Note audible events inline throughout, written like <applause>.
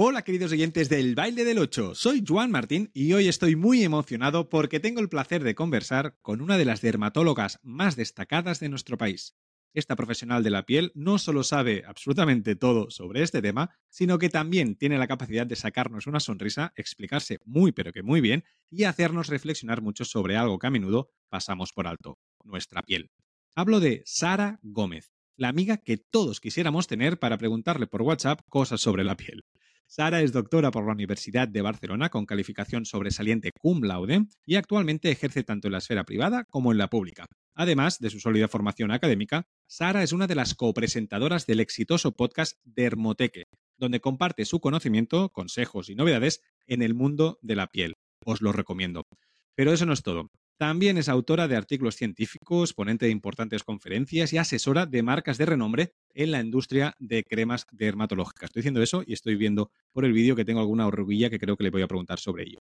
Hola queridos oyentes del Baile del 8, soy Juan Martín y hoy estoy muy emocionado porque tengo el placer de conversar con una de las dermatólogas más destacadas de nuestro país. Esta profesional de la piel no solo sabe absolutamente todo sobre este tema, sino que también tiene la capacidad de sacarnos una sonrisa, explicarse muy pero que muy bien y hacernos reflexionar mucho sobre algo que a menudo pasamos por alto, nuestra piel. Hablo de Sara Gómez, la amiga que todos quisiéramos tener para preguntarle por WhatsApp cosas sobre la piel. Sara es doctora por la Universidad de Barcelona con calificación sobresaliente cum laude y actualmente ejerce tanto en la esfera privada como en la pública. Además de su sólida formación académica, Sara es una de las copresentadoras del exitoso podcast Dermoteque, donde comparte su conocimiento, consejos y novedades en el mundo de la piel. Os lo recomiendo. Pero eso no es todo. También es autora de artículos científicos, ponente de importantes conferencias y asesora de marcas de renombre en la industria de cremas dermatológicas. Estoy diciendo eso y estoy viendo por el vídeo que tengo alguna horruguilla que creo que le voy a preguntar sobre ello.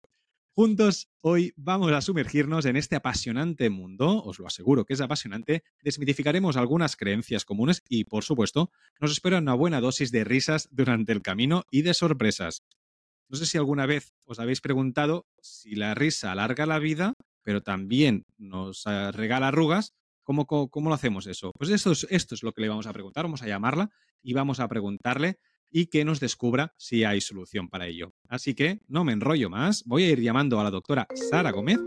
Juntos, hoy vamos a sumergirnos en este apasionante mundo, os lo aseguro que es apasionante, desmitificaremos algunas creencias comunes y, por supuesto, nos espera una buena dosis de risas durante el camino y de sorpresas. No sé si alguna vez os habéis preguntado si la risa alarga la vida pero también nos ah, regala arrugas, ¿cómo, cómo, lo hacemos eso? Pues esto es, esto es lo que le vamos a preguntar, vamos a llamarla y vamos a preguntarle y que nos descubra si hay solución para ello. Así que no me enrollo más, voy a ir llamando a la doctora Sara Gómez,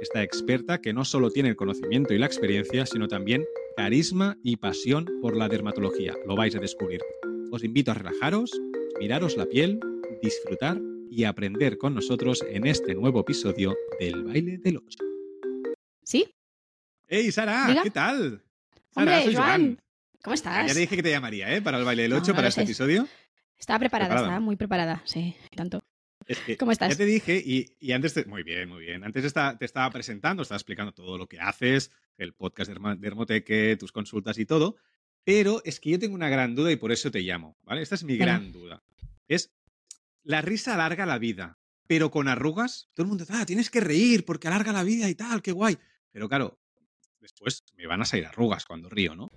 esta experta que no solo tiene el conocimiento y la experiencia, sino también carisma y pasión por la dermatología. Lo vais a descubrir. Os invito a relajaros, miraros la piel, disfrutar y aprender con nosotros en este nuevo episodio del Baile del 8. ¿Sí? ¡Hey, Sara! ¿Qué tal? Sara, Hombre, soy Joan. ¿Cómo estás? Ya te dije que te llamaría, ¿eh? Para el Baile del 8, para este episodio. Estaba preparada, estaba muy preparada, sí, tanto. ¿Cómo estás? Ya te dije, y, antes, muy bien, muy bien. Antes te estaba presentando, estaba explicando todo lo que haces, el podcast de Hermoteque, tus consultas y todo. Pero es que yo tengo una gran duda y por eso te llamo, ¿vale? Esta es mi gran duda. Es la risa alarga la vida, pero con arrugas, todo el mundo dice, ah, tienes que reír porque alarga la vida y tal, qué guay. Pero claro, después me van a salir arrugas cuando río, ¿no?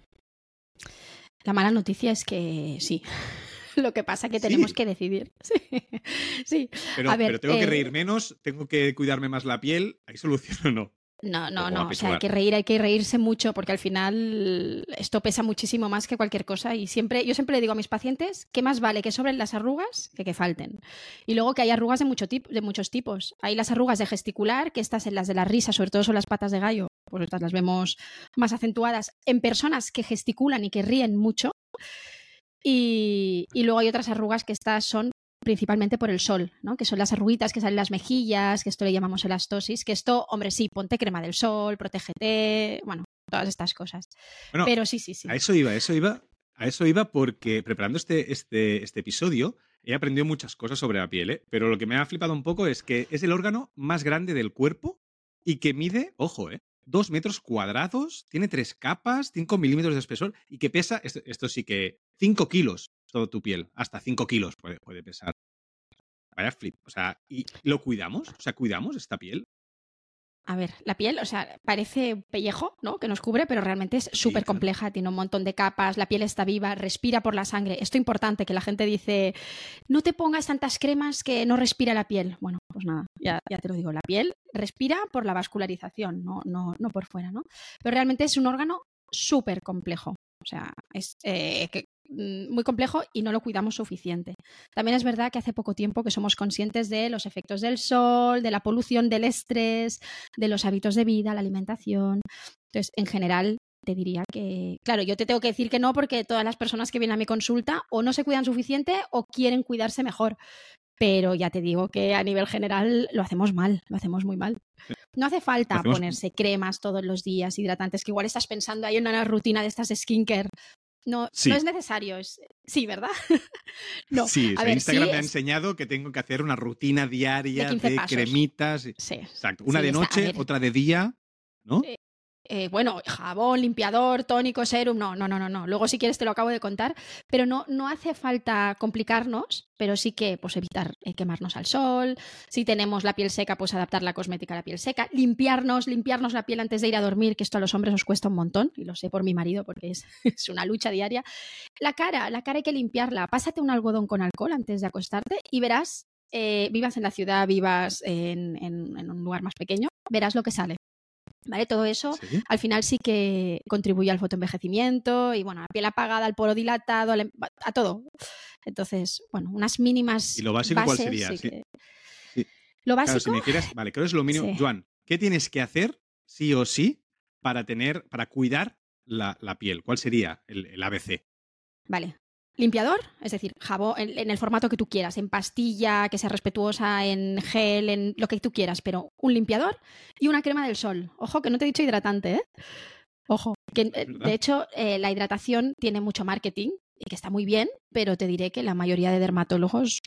La mala noticia es que sí. <laughs> Lo que pasa es que tenemos que decidir. <laughs> Sí. Pero, pero tengo que eh reír menos, tengo que cuidarme más la piel. ¿Hay solución <laughs> o no? No, no, no. O sea, hay que reír, hay que reírse mucho porque al final esto pesa muchísimo más que cualquier cosa. Y siempre, yo siempre le digo a mis pacientes que más vale que sobren las arrugas que que falten. Y luego que hay arrugas de, mucho de muchos tipos. Hay las arrugas de gesticular, que estas en las de la risa, sobre todo son las patas de gallo, pues estas las vemos más acentuadas en personas que gesticulan y que ríen mucho. Y, y, luego hay otras arrugas que estas son principalmente por el sol, ¿no? que son las arruguitas que salen en las mejillas, que esto le llamamos elastosis, que esto, hombre, sí, ponte crema del sol, protégete, bueno, todas estas cosas. Pero sí, sí, sí. A eso iba, a eso iba, a eso iba porque preparando este, este, este episodio he aprendido muchas cosas sobre la piel, ¿eh? pero lo que me ha flipado un poco es que es el órgano más grande del cuerpo y que mide, ojo, ¿eh? dos metros cuadrados, tiene tres capas, cinco milímetros de espesor y que pesa, esto, esto sí que, cinco kilos todo tu piel, hasta 5 kilos puede, puede pesar. Vaya flip. O sea, ¿y lo cuidamos? O sea, ¿cuidamos esta piel? A ver, la piel, o sea, parece pellejo, ¿no? Que nos cubre, pero realmente es súper compleja, tiene un montón de capas, la piel está viva, respira por la sangre. Esto es importante, que la gente dice, no te pongas tantas cremas que no respira la piel. Bueno, pues nada, ya, ya te lo digo, la piel respira por la vascularización, no, no, no por fuera, ¿no? Pero realmente es un órgano súper complejo. O sea, es eh, que muy complejo y no lo cuidamos suficiente. También es verdad que hace poco tiempo que somos conscientes de los efectos del sol, de la polución, del estrés, de los hábitos de vida, la alimentación. Entonces, en general, te diría que, claro, yo te tengo que decir que no porque todas las personas que vienen a mi consulta o no se cuidan suficiente o quieren cuidarse mejor. Pero ya te digo que a nivel general lo hacemos mal, lo hacemos muy mal. No hace falta ponerse cremas todos los días, hidratantes, que igual estás pensando ahí en una rutina de estas de skincare. No, no es necesario. Sí, ¿verdad? <laughs> no. Sí, Instagram me ha enseñado que tengo que hacer una rutina diaria de, cremitas. Sí. Exacto. Una de noche, otra de día, ¿no? eh, bueno, jabón, limpiador, tónico, serum, no, no, no, no, no. Luego si quieres te lo acabo de contar, pero no, no hace falta complicarnos, pero sí que pues evitar eh, quemarnos al sol, si tenemos la piel seca, pues adaptar la cosmética a la piel seca, limpiarnos, limpiarnos la piel antes de ir a dormir, que esto a los hombres os cuesta un montón, y lo sé por mi marido porque es, <laughs> una lucha diaria. La cara, la cara hay que limpiarla, pásate un algodón con alcohol antes de acostarte y verás eh, vivas en la ciudad, vivas en, un lugar más pequeño, verás lo que sale. ¿Vale? Todo eso al final sí que contribuye al fotoenvejecimiento y bueno, a piel apagada, al poro dilatado, em, a todo. Entonces, bueno, unas mínimas. ¿Y lo básico cuál sería? Lo básico. si me quieres, vale, creo que es lo mínimo. Joan, ¿qué tienes que hacer sí o sí para tener, para cuidar la, piel? ¿Cuál sería el ABC? Vale, Limpiador, es decir, jabón en, el formato que tú quieras, en pastilla, que sea respetuosa, en gel, en lo que tú quieras, pero un limpiador y una crema del sol. Ojo, que no te he dicho hidratante, ¿eh? Ojo, que eh, de hecho eh, la hidratación tiene mucho marketing y que está muy bien, pero te diré que la mayoría de dermatólogos,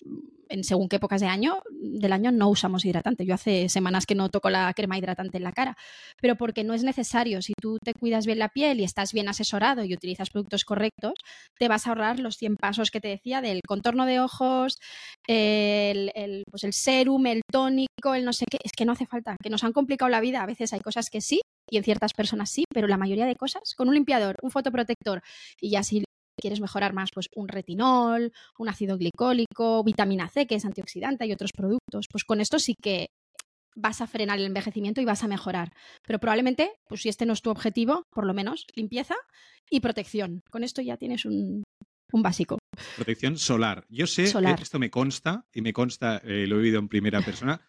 en según qué épocas de año, del año no usamos hidratante. Yo hace semanas que no toco la crema hidratante en la cara, pero porque no es necesario. Si tú te cuidas bien la piel y estás bien asesorado y utilizas productos correctos, te vas a ahorrar los 100 pasos que te decía del contorno de ojos, el, el, pues el serum, el tónico, el no sé qué. Es que no hace falta, que nos han complicado la vida. A veces hay cosas que sí, y en ciertas personas sí, pero la mayoría de cosas, con un limpiador, un fotoprotector y ya si quieres mejorar más, pues un retinol, un ácido glicólico, vitamina C, que es antioxidante y otros productos, pues con esto sí que vas a frenar el envejecimiento y vas a mejorar. Pero probablemente, pues si este no es tu objetivo, por lo menos limpieza y protección. Con esto ya tienes un, básico. Protección solar. Yo sé, que esto me consta, y me consta, eh, lo he oído en primera persona,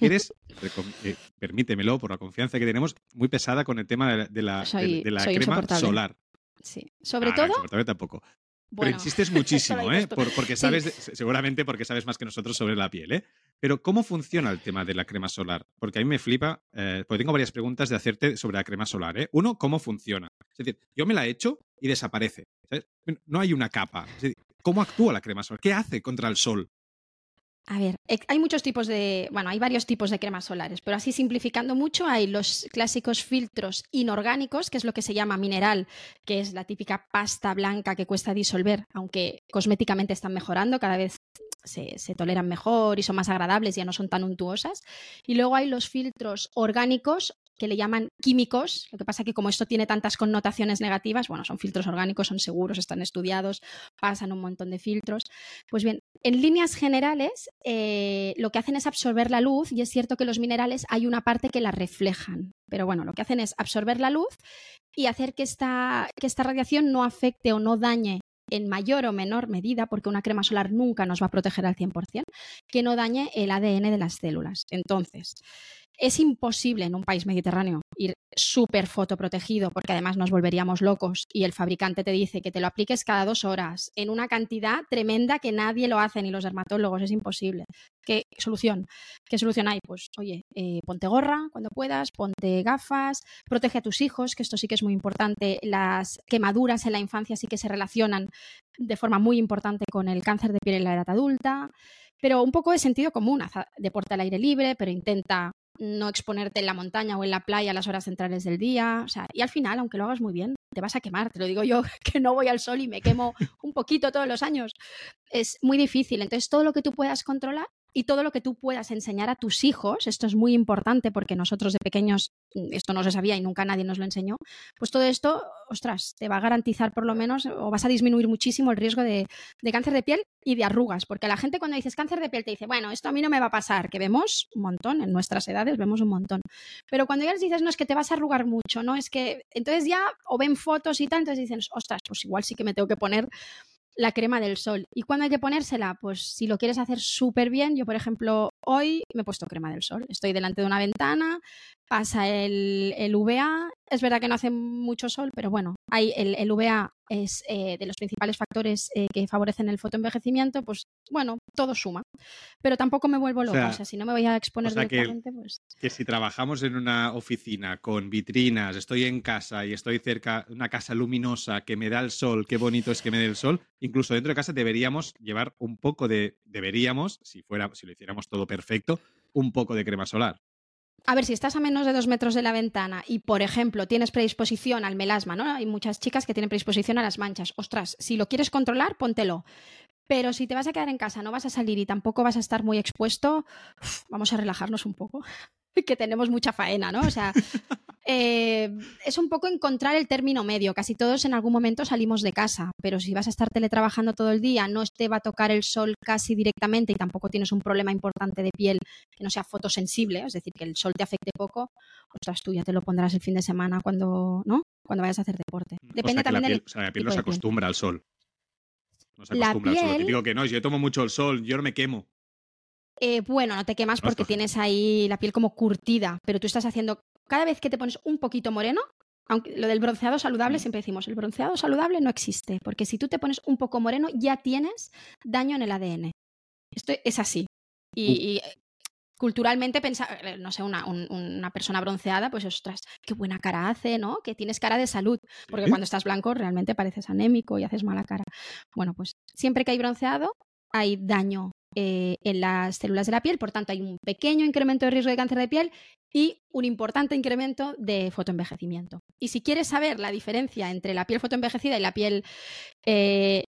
eres, eh, permítemelo por la confianza que tenemos, muy pesada con el tema de la, de la crema solar. Sí. Sobre ah, todo. tampoco. Pero insistes <laughs> muchísimo, ¿eh? porque sabes, seguramente porque sabes más que nosotros sobre la piel, ¿eh? Pero ¿cómo funciona el tema de la crema solar? Porque a mí me flipa, eh, porque tengo varias preguntas de hacerte sobre la crema solar, ¿eh? Uno, ¿cómo funciona? Es decir, yo me la he hecho y desaparece. No hay una capa. ¿Cómo actúa la crema solar? ¿Qué hace contra el sol? A ver, hay muchos tipos de, bueno, hay varios tipos de cremas solares, pero así simplificando mucho, hay los clásicos filtros inorgánicos, que es lo que se llama mineral, que es la típica pasta blanca que cuesta disolver, aunque cosméticamente están mejorando, cada vez se, se, toleran mejor y son más agradables, ya no son tan untuosas. Y luego hay los filtros orgánicos que le llaman químicos. Lo que pasa que como esto tiene tantas connotaciones negativas, bueno, son filtros orgánicos, son seguros, están estudiados, pasan un montón de filtros. Pues bien, en líneas generales, eh, lo que hacen es absorber la luz y es cierto que los minerales hay una parte que la reflejan. Pero bueno, lo que hacen es absorber la luz y hacer que esta, que esta radiación no afecte o no dañe en mayor o menor medida, porque una crema solar nunca nos va a proteger al 100%, que no dañe el ADN de las células. Entonces, es imposible en un país mediterráneo ir súper fotoprotegido porque además nos volveríamos locos y el fabricante te dice que te lo apliques cada dos horas en una cantidad tremenda que nadie lo hace, ni los dermatólogos, es imposible. ¿Qué solución? ¿Qué solución hay? Pues oye, eh, ponte gorra cuando puedas, ponte gafas, protege a tus hijos, que esto sí que es muy importante. Las quemaduras en la infancia sí que se relacionan de forma muy importante con el cáncer de piel en la edad adulta pero un poco de sentido común, deporte al aire libre, pero intenta no exponerte en la montaña o en la playa a las horas centrales del día. O sea, y al final, aunque lo hagas muy bien, te vas a quemar. Te lo digo yo, <laughs> que no voy al sol y me quemo un poquito todos los años. Es muy difícil. Entonces, todo lo que tú puedas controlar y todo lo que tú puedas enseñar a tus hijos, esto es muy importante porque nosotros de pequeños mm, esto no se sabía y nunca nadie nos lo enseñó, pues todo esto, ostras, te va a garantizar por lo menos o vas a disminuir muchísimo el riesgo de, cáncer de piel y de arrugas, porque la gente cuando dices cáncer de piel te dice, bueno, esto a mí no me va a pasar, que vemos un montón, en nuestras edades vemos un montón, pero cuando ya les dices, no, es que te vas a arrugar mucho, no, es que, entonces ya o ven fotos y tal, entonces dicen, ostras, pues igual sí que me tengo que poner la crema del sol. ¿Y cuándo hay que ponérsela? Pues si lo quieres hacer súper bien, yo por ejemplo hoy me he puesto crema del sol. Estoy delante de una ventana, pasa el, el VA. Es verdad que no hace mucho sol, pero bueno, hay el, el VA es eh, de los principales factores eh, que favorecen el fotoenvejecimiento, pues bueno, todo suma. Pero tampoco me vuelvo loca, o sea, si no me voy a exponer directamente, que, pues... Que si trabajamos en una oficina con vitrinas, estoy en casa y estoy cerca de una casa luminosa que me da el sol, qué bonito es que me dé el sol, incluso dentro de casa deberíamos llevar un poco de, deberíamos, si fuera, si lo hiciéramos todo perfecto, un poco de crema solar. A ver, si estás a menos de dos metros de la ventana y, por ejemplo, tienes predisposición al melasma, ¿no? Hay muchas chicas que tienen predisposición a las manchas. Ostras, si lo quieres controlar, póntelo. Pero si te vas a quedar en casa, no vas a salir y tampoco vas a estar muy expuesto, vamos a relajarnos un poco, <laughs> que tenemos mucha faena, ¿no? O sea, <laughs> eh, es un poco encontrar el término medio. Casi todos en algún momento salimos de casa, pero si vas a estar teletrabajando todo el día, no te va a tocar el sol casi directamente y tampoco tienes un problema importante de piel que no sea fotosensible, es decir, que el sol te afecte poco, ostras, tú ya te lo pondrás el fin de semana cuando, ¿no? Cuando vayas a hacer deporte. Depende también la piel, o sea, la piel no se acostumbra al sol. No se acostumbra al sol. Digo que no, yo tomo mucho el sol, yo no me quemo. Eh, bueno, no te quemas porque tienes ahí la piel como curtida, pero tú estás haciendo, cada vez que te pones un poquito moreno, aunque lo del bronceado saludable siempre decimos, el bronceado saludable no existe, porque si tú te pones un poco moreno ya tienes daño en el ADN. Esto es así. Y, uh. culturalmente pensar, eh, no sé, una, una, persona bronceada, pues ostras, qué buena cara hace, ¿no? Que tienes cara de salud, porque cuando estás blanco realmente pareces anémico y haces mala cara. Bueno, pues siempre que hay bronceado hay daño eh, en las células de la piel, por tanto hay un pequeño incremento de riesgo de cáncer de piel y un importante incremento de fotoenvejecimiento. Y si quieres saber la diferencia entre la piel fotoenvejecida y la piel eh,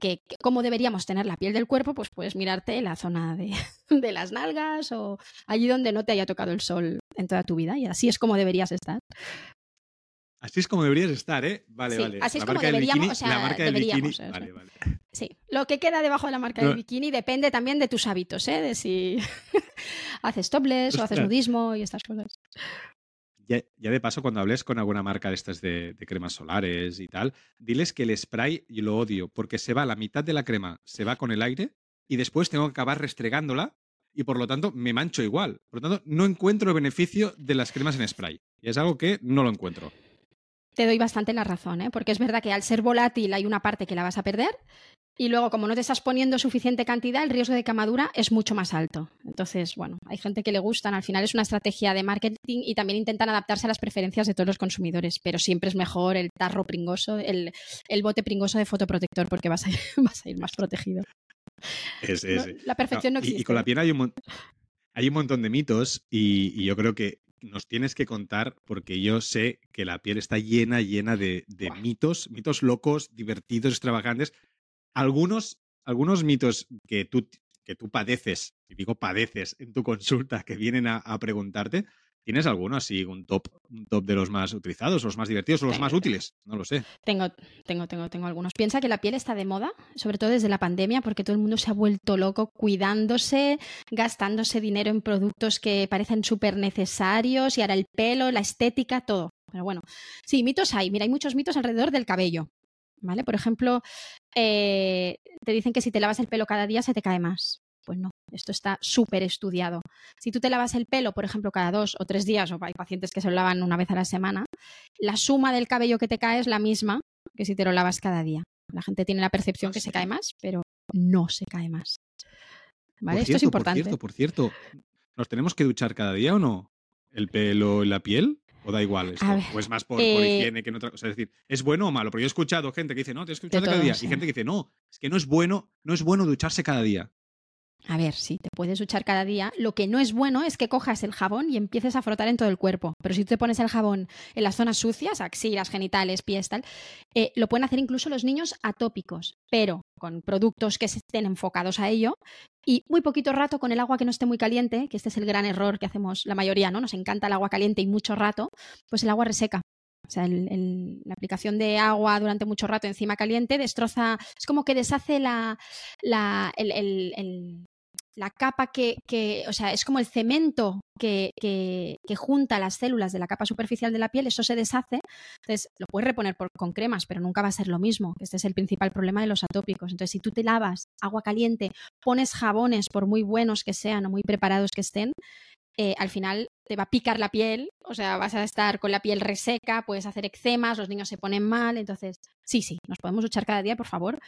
que, cómo deberíamos tener la piel del cuerpo, pues puedes mirarte la zona de, <laughs> de, las nalgas o allí donde no te haya tocado el sol en toda tu vida y así es como deberías estar. Así es como deberías estar, ¿eh? Vale, vale. Así es como deberíamos, o sea, la marca del bikini. Vale, vale. Sí, lo que queda debajo de la marca del bikini depende también de tus hábitos, ¿eh? De si <laughs> haces topless o haces nudismo y estas cosas. Ya, de paso, cuando hables con alguna marca de estas de, cremas solares y tal, diles que el spray yo lo odio, porque se va la mitad de la crema, se va con el aire y después tengo que acabar restregándola y por lo tanto me mancho igual. Por lo tanto, no encuentro el beneficio de las cremas en spray. Y es algo que no lo encuentro te doy bastante la razón, ¿eh? porque es verdad que al ser volátil hay una parte que la vas a perder y luego como no te estás poniendo suficiente cantidad, el riesgo de quemadura es mucho más alto. Entonces, bueno, hay gente que le gustan, al final es una estrategia de marketing y también intentan adaptarse a las preferencias de todos los consumidores, pero siempre es mejor el tarro pringoso, el, bote pringoso de fotoprotector porque vas a ir, <laughs> vas a ir más protegido. la perfección no, existe. Y, con la piel hay un, hay un montón de mitos y yo creo que nos tienes que contar, porque yo sé que la piel está llena, llena de, mitos, mitos locos, divertidos, extravagantes. Algunos, algunos mitos que tú, que tú padeces, y digo padeces en tu consulta, que vienen a preguntarte, ¿Tienes alguno así, un top, un top de los más utilizados, los más divertidos o los más útiles? No lo sé. Tengo, tengo, tengo, tengo algunos. Piensa que la piel está de moda, sobre todo desde la pandemia, porque todo el mundo se ha vuelto loco cuidándose, gastándose dinero en productos que parecen súper necesarios y ahora el pelo, la estética, todo. Pero bueno, sí, mitos hay. Mira, hay muchos mitos alrededor del cabello. ¿Vale? Por ejemplo, eh, te dicen que si te lavas el pelo cada día se te cae más. Pues no, esto está súper estudiado. Si tú te lavas el pelo, por ejemplo, cada dos o tres días, o hay pacientes que se lo lavan una vez a la semana, la suma del cabello que te cae es la misma que si te lo lavas cada día. La gente tiene la percepción que se cae más, pero no se cae más. ¿Vale? esto es importante. Por cierto, por cierto, ¿nos tenemos que duchar cada día o no? ¿El pelo y la piel? ¿O da igual esto? ¿O es más por, eh, higiene que en otra cosa? Es decir, ¿es bueno o malo? Porque yo he escuchado gente que dice, no, tienes que ducharte cada día. Y gente que dice, no, es que no es bueno, no es bueno ducharse cada día. A ver, sí, te puedes duchar cada día. Lo que no es bueno es que cojas el jabón y empieces a frotar en todo el cuerpo. Pero si tú te pones el jabón en las zonas sucias, axilas, genitales, pies, tal, eh, lo pueden hacer incluso los niños atópicos, pero con productos que estén enfocados a ello y muy poquito rato con el agua que no esté muy caliente, que este es el gran error que hacemos la mayoría, ¿no? Nos encanta el agua caliente y mucho rato, pues el agua reseca. O sea, la aplicación de agua durante mucho rato encima caliente destroza, es como que deshace la, el, la capa que, que, o sea, es como el cemento que, que, junta las células de la capa superficial de la piel, eso se deshace, entonces lo puedes reponer con cremas, pero nunca va a ser lo mismo, este es el principal problema de los atópicos. Entonces, si tú te lavas agua caliente, pones jabones, por muy buenos que sean o muy preparados que estén, eh, al final te va a picar la piel, o sea, vas a estar con la piel reseca, puedes hacer eczemas, los niños se ponen mal, entonces sí, sí, nos podemos duchar cada día, por favor.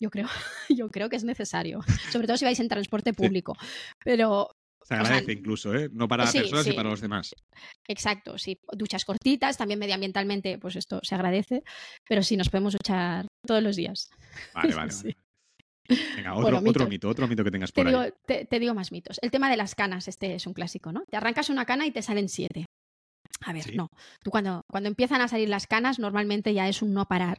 Yo creo, <laughs> yo creo que es necesario, sobre todo si vais en transporte público. Pero se agradece incluso, ¿eh? No para las personas y para los demás. Exacto, sí. Duchas cortitas, también medioambientalmente, pues esto se agradece, pero sí nos podemos duchar todos los días. Vale, <laughs> vale. vale. Venga, <laughs> otro, otro mito, otro mito que tengas por te ahí. Digo, te, digo más mitos. El tema de las canas, este es un clásico, ¿no? Te arrancas una cana y te salen siete. A ver, no. Tú cuando, cuando empiezan a salir las canas, normalmente ya es un no parar.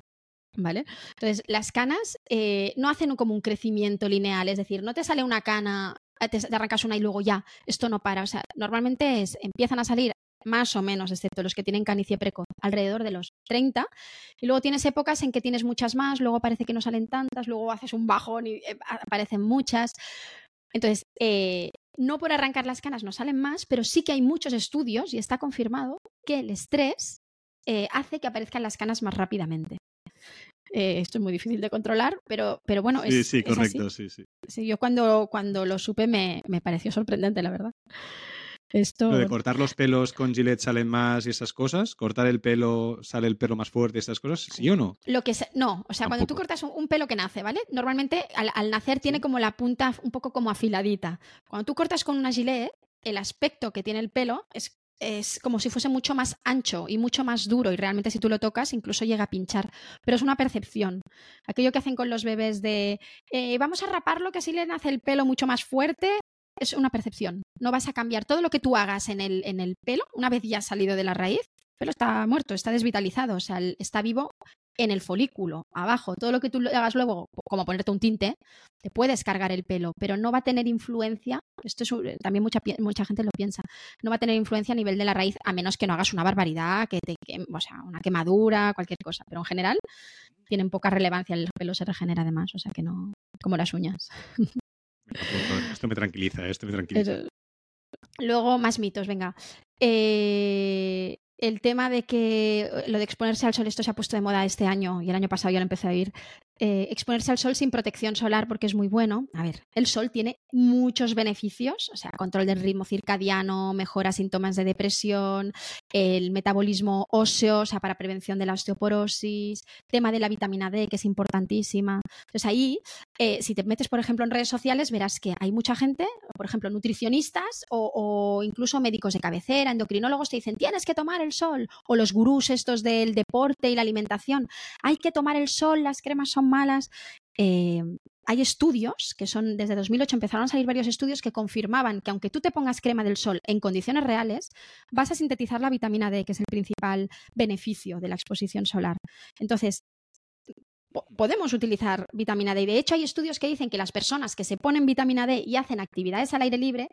¿Vale? Entonces, las canas eh, no hacen como un crecimiento lineal, es decir, no te sale una cana, eh, te, te, arrancas una y luego ya, esto no para. O sea, normalmente es, empiezan a salir más o menos, excepto los que tienen canicie precoz, alrededor de los 30. Y luego tienes épocas en que tienes muchas más, luego parece que no salen tantas, luego haces un bajón y eh, aparecen muchas. Entonces, eh, no por arrancar las canas no salen más, pero sí que hay muchos estudios y está confirmado que el estrés eh, hace que aparezcan las canas más rápidamente. esto es muy difícil de controlar, pero, pero bueno, sí, Sí, correcto, sí, sí. sí. Yo cuando, cuando lo supe me, me pareció sorprendente, la verdad. Esto... Lo de cortar los pelos con Gillette salen más y esas cosas, cortar el pelo sale el pelo más fuerte, esas cosas, ¿sí o no? Lo que no, o sea, cuando tú cortas un, pelo que nace, ¿vale? Normalmente al, nacer tiene como la punta un poco como afiladita. Cuando tú cortas con una Gillette, el aspecto que tiene el pelo es es como si fuese mucho más ancho y mucho más duro y realmente si tú lo tocas incluso llega a pinchar, pero es una percepción. Aquello que hacen con los bebés de eh, vamos a raparlo que así le nace el pelo mucho más fuerte, es una percepción. No vas a cambiar todo lo que tú hagas en el, en el pelo, una vez ya salido de la raíz, el pelo está muerto, está desvitalizado, o sea, está vivo en el folículo, abajo. Todo lo que tú hagas luego, como ponerte un tinte, te puedes cargar el pelo, pero no va a tener influencia, esto es, también mucha, mucha gente lo piensa, no va a tener influencia a nivel de la raíz, a menos que no hagas una barbaridad, que te, o sea, una quemadura, cualquier cosa, pero en general tienen poca relevancia, el pelo se regenera además, o sea que no, como las uñas. <laughs> Esto me tranquiliza, esto me tranquiliza. Luego, más mitos, venga. Eh, el tema de que lo de exponerse al sol, esto se ha puesto de moda este año y el año pasado ya lo empecé a oír. Eh, exponerse al sol sin protección solar porque es muy bueno. A ver, el sol tiene muchos beneficios, o sea, control del ritmo circadiano, mejora síntomas de depresión, el metabolismo óseo, o sea, para prevención de la osteoporosis, tema de la vitamina D, que es importantísima. Entonces ahí, eh, si te metes, por ejemplo, en redes sociales, verás que hay mucha gente, por ejemplo, nutricionistas o, incluso médicos de cabecera, endocrinólogos, te dicen, tienes que tomar el sol, o los gurús estos del deporte y la alimentación, hay que tomar el sol, las cremas son malas. Eh, hay estudios que son desde 2008 empezaron a salir varios estudios que confirmaban que aunque tú te pongas crema del sol en condiciones reales, vas a sintetizar la vitamina D, que es el principal beneficio de la exposición solar. Entonces, podemos utilizar vitamina D. De hecho, hay estudios que dicen que las personas que se ponen vitamina D y hacen actividades al aire libre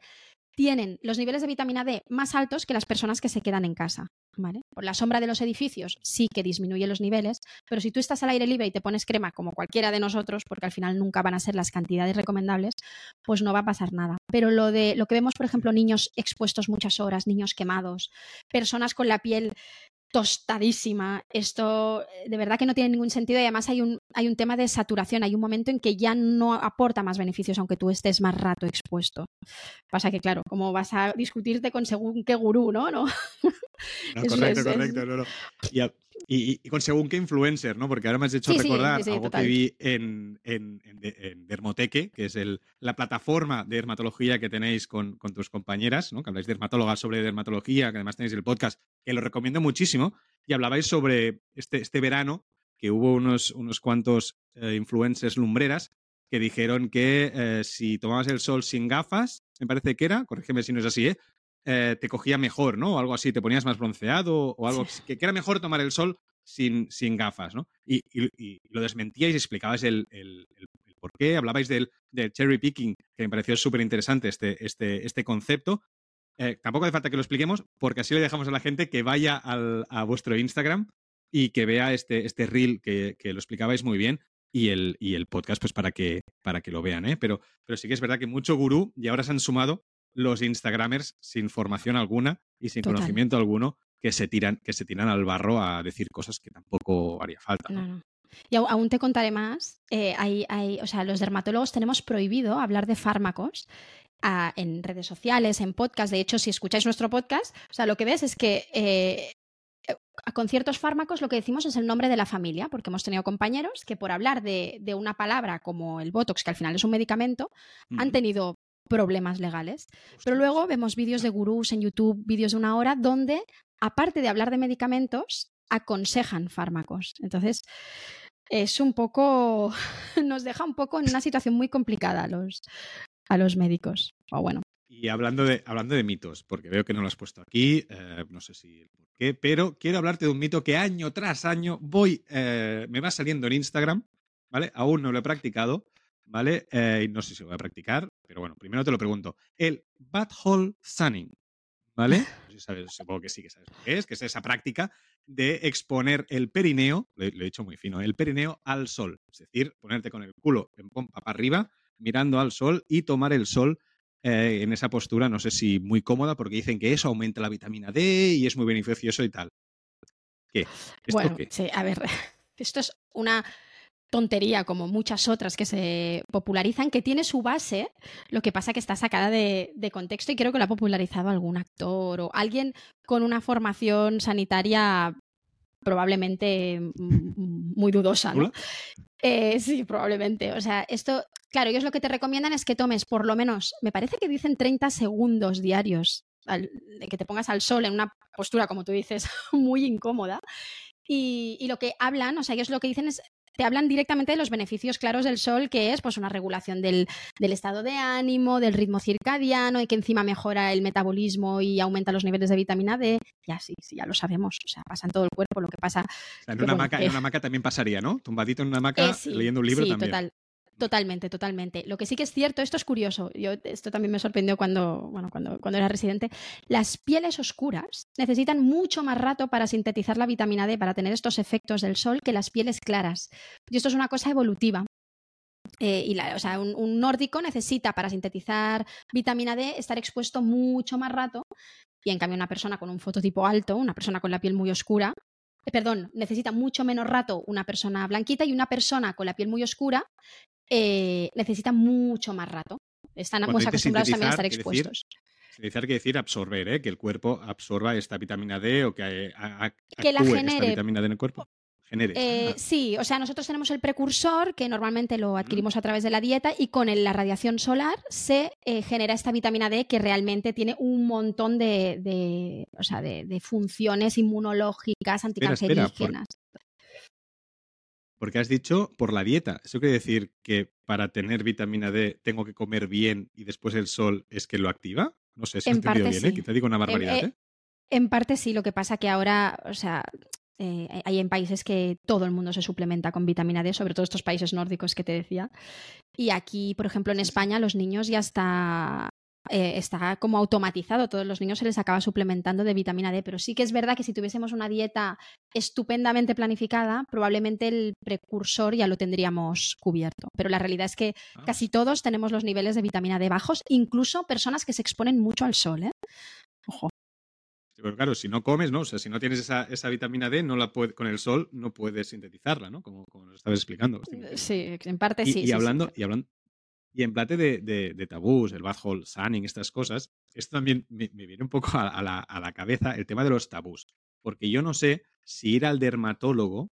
tienen los niveles de vitamina D más altos que las personas que se quedan en casa. ¿vale? Por la sombra de los edificios sí que disminuye los niveles, pero si tú estás al aire libre y te pones crema como cualquiera de nosotros, porque al final nunca van a ser las cantidades recomendables, pues no va a pasar nada. Pero lo de lo que vemos, por ejemplo, niños expuestos muchas horas, niños quemados, personas con la piel tostadísima. Esto eh, de verdad que no tiene ningún sentido y además hay un, hay un tema de saturación, hay un momento en que ya no aporta más beneficios aunque tú estés más rato expuesto. Pasa que, claro, como vas a discutirte con según qué gurú, ¿no? ¿No? <laughs> correcto, correcto. No, no. Y, con según qué influencer, ¿no? Porque ahora me has hecho recordar algo que vi en, en, Dermoteque, que es el, la plataforma de dermatología que tenéis con, con, tus compañeras, ¿no? Que habláis de dermatólogas sobre dermatología, que además tenéis el podcast, que lo recomiendo muchísimo. Y hablabais sobre este, este verano, que hubo unos, unos cuantos eh, influencers lumbreras que dijeron que eh, si tomabas el sol sin gafas, me parece que era, corrígeme si no es así, ¿eh? Eh, te cogía mejor, ¿no? O algo así, te ponías más bronceado o algo que, era mejor tomar el sol sin, sin gafas, ¿no? Y, lo desmentíais y explicabais el, el, por qué, hablabais del, del, cherry picking, que me pareció súper interesante este, este, este concepto. Eh, tampoco hace falta que lo expliquemos, porque así le dejamos a la gente que vaya al, a vuestro Instagram y que vea este, este reel que, que lo explicabais muy bien y el, y el podcast pues para que, para que lo vean, ¿eh? Pero, pero sí que es verdad que mucho gurú y ahora se han sumado los Instagramers sin formación alguna y sin conocimiento alguno que se tiran, que se tiran al barro a decir cosas que tampoco haría falta. Y aún te contaré más. Eh, hay, hay, o sea, los dermatólogos tenemos prohibido hablar de fármacos ah, en redes sociales, en podcast. De hecho, si escucháis nuestro podcast, o sea, lo que ves es que eh, eh, con ciertos fármacos lo que decimos es el nombre de la familia, porque hemos tenido compañeros que por hablar de, de una palabra como el Botox, que al final es un medicamento, han tenido problemas legales. Pero luego vemos vídeos de gurús en YouTube, vídeos de una hora, donde, aparte de hablar de medicamentos, aconsejan fármacos. Entonces, es un poco, <laughs> nos deja un poco en una situación muy complicada a los, a los médicos. O bueno. Y hablando de, hablando de mitos, porque veo que no lo has puesto aquí, eh, no sé si por qué, pero quiero hablarte de un mito que año tras año voy, eh, me va saliendo en Instagram, ¿vale? Aún no lo he practicado, ¿vale? Eh, y no sé si lo voy a practicar, pero bueno, primero te lo pregunto. El hole sunning, ¿vale? <laughs> supongo que sí que sabes lo que es, que es esa práctica de exponer el perineo, lo, he dicho muy fino, el perineo al sol. Es decir, ponerte con el culo en pompa para arriba, mirando al sol y tomar el sol eh, en esa postura, no sé si muy cómoda, porque dicen que eso aumenta la vitamina D y es muy beneficioso y tal. ¿Qué? bueno, sí, a ver, <laughs> esto es una tontería como muchas otras que se popularizan, que tiene su base, lo que pasa que está sacada de, contexto y creo que lo ha popularizado algún actor o alguien con una formación sanitaria probablemente muy dudosa, ¿no? Eh, sí, probablemente. O sea, esto, claro, ellos lo que te recomiendan es que tomes por lo menos, me parece que dicen 30 segundos diarios, de que te pongas al sol en una postura, como tú dices, <laughs> muy incómoda. Y, y, lo que hablan, o sea, ellos lo que dicen es te hablan directamente de los beneficios claros del sol, que es pues una regulación del, estado de ánimo, del ritmo circadiano, y que encima mejora el metabolismo y aumenta los niveles de vitamina D. Ya sí, sí, ya lo sabemos. O sea, pasa en todo el cuerpo. Lo que pasa. en, una en, una hamaca, también pasaría, ¿no? Tumbadito en una hamaca, eh, leyendo un libro sí, también. Total. Totalmente, totalmente. Lo que sí que es cierto, esto es curioso, yo, esto también me sorprendió cuando, bueno, cuando, cuando era residente, las pieles oscuras necesitan mucho más rato para sintetizar la vitamina D, para tener estos efectos del sol, que las pieles claras. Y esto es una cosa evolutiva. Eh, y la, o sea, un, nórdico necesita para sintetizar vitamina D estar expuesto mucho más rato y en cambio una persona con un fototipo alto, una persona con la piel muy oscura, eh, perdón, necesita mucho menos rato una persona blanquita y una persona con la piel muy oscura eh, necesitan mucho más rato. Están muy acostumbrados también a estar expuestos. Sintetizar quiere decir absorber, ¿eh? que el cuerpo absorba esta vitamina D o que, que la genere. esta vitamina D en el cuerpo. Genere. Eh, sí, o sea, nosotros tenemos el precursor que normalmente lo adquirimos a través de la dieta y con la radiación solar se eh, genera esta vitamina D que realmente tiene un montón de, de, o sea, de, funciones inmunológicas, anticancerígenas. Porque has dicho por la dieta. Eso quiere decir que para tener vitamina D tengo que comer bien y después el sol es que lo activa. No sé si he entendido bien, ¿eh? te digo una barbaridad, en, ¿eh? En parte sí, lo que pasa que ahora, o sea, eh, hay en países que todo el mundo se suplementa con vitamina D, sobre todo estos países nórdicos que te decía. Y aquí, por ejemplo, en España, los niños ya está eh, está como automatizado. Todos los niños se les acaba suplementando de vitamina D, pero sí que es verdad que si tuviésemos una dieta estupendamente planificada, probablemente el precursor ya lo tendríamos cubierto. Pero la realidad es que ah. casi todos tenemos los niveles de vitamina D bajos, incluso personas que se exponen mucho al sol. ¿eh? Ojo. claro, si no comes, ¿no? O sea, si no tienes esa, vitamina D, no la con el sol no puedes sintetizarla, ¿no? Como, nos estabas explicando. Sí, en parte sí. Y, hablando, y hablando, y en plate de, tabús, el hole sunning, estas cosas, esto también me, viene un poco a, la, a, la, cabeza el tema de los tabús. Porque yo no sé si ir al dermatólogo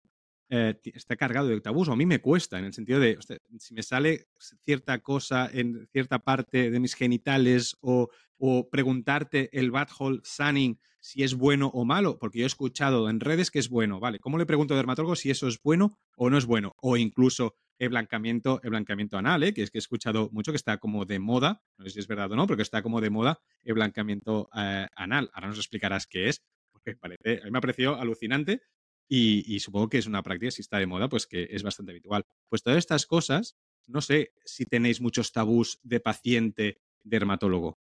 eh, está cargado de tabús o a mí me cuesta, en el sentido de, si me sale cierta cosa en cierta parte de mis genitales o, o preguntarte el hole sunning si es bueno o malo, porque yo he escuchado en redes que es bueno, ¿vale? ¿Cómo le pregunto al dermatólogo si eso es bueno o no es bueno? O incluso el blanqueamiento, el blanqueamiento anal, ¿eh? que es que he escuchado mucho que está como de moda, no sé si es verdad o no, pero que está como de moda el blanqueamiento eh, anal. Ahora nos explicarás qué es, porque a mí me ha parecido alucinante y, y, supongo que es una práctica, si está de moda, pues que es bastante habitual. Pues todas estas cosas, no sé si tenéis muchos tabús de paciente dermatólogo.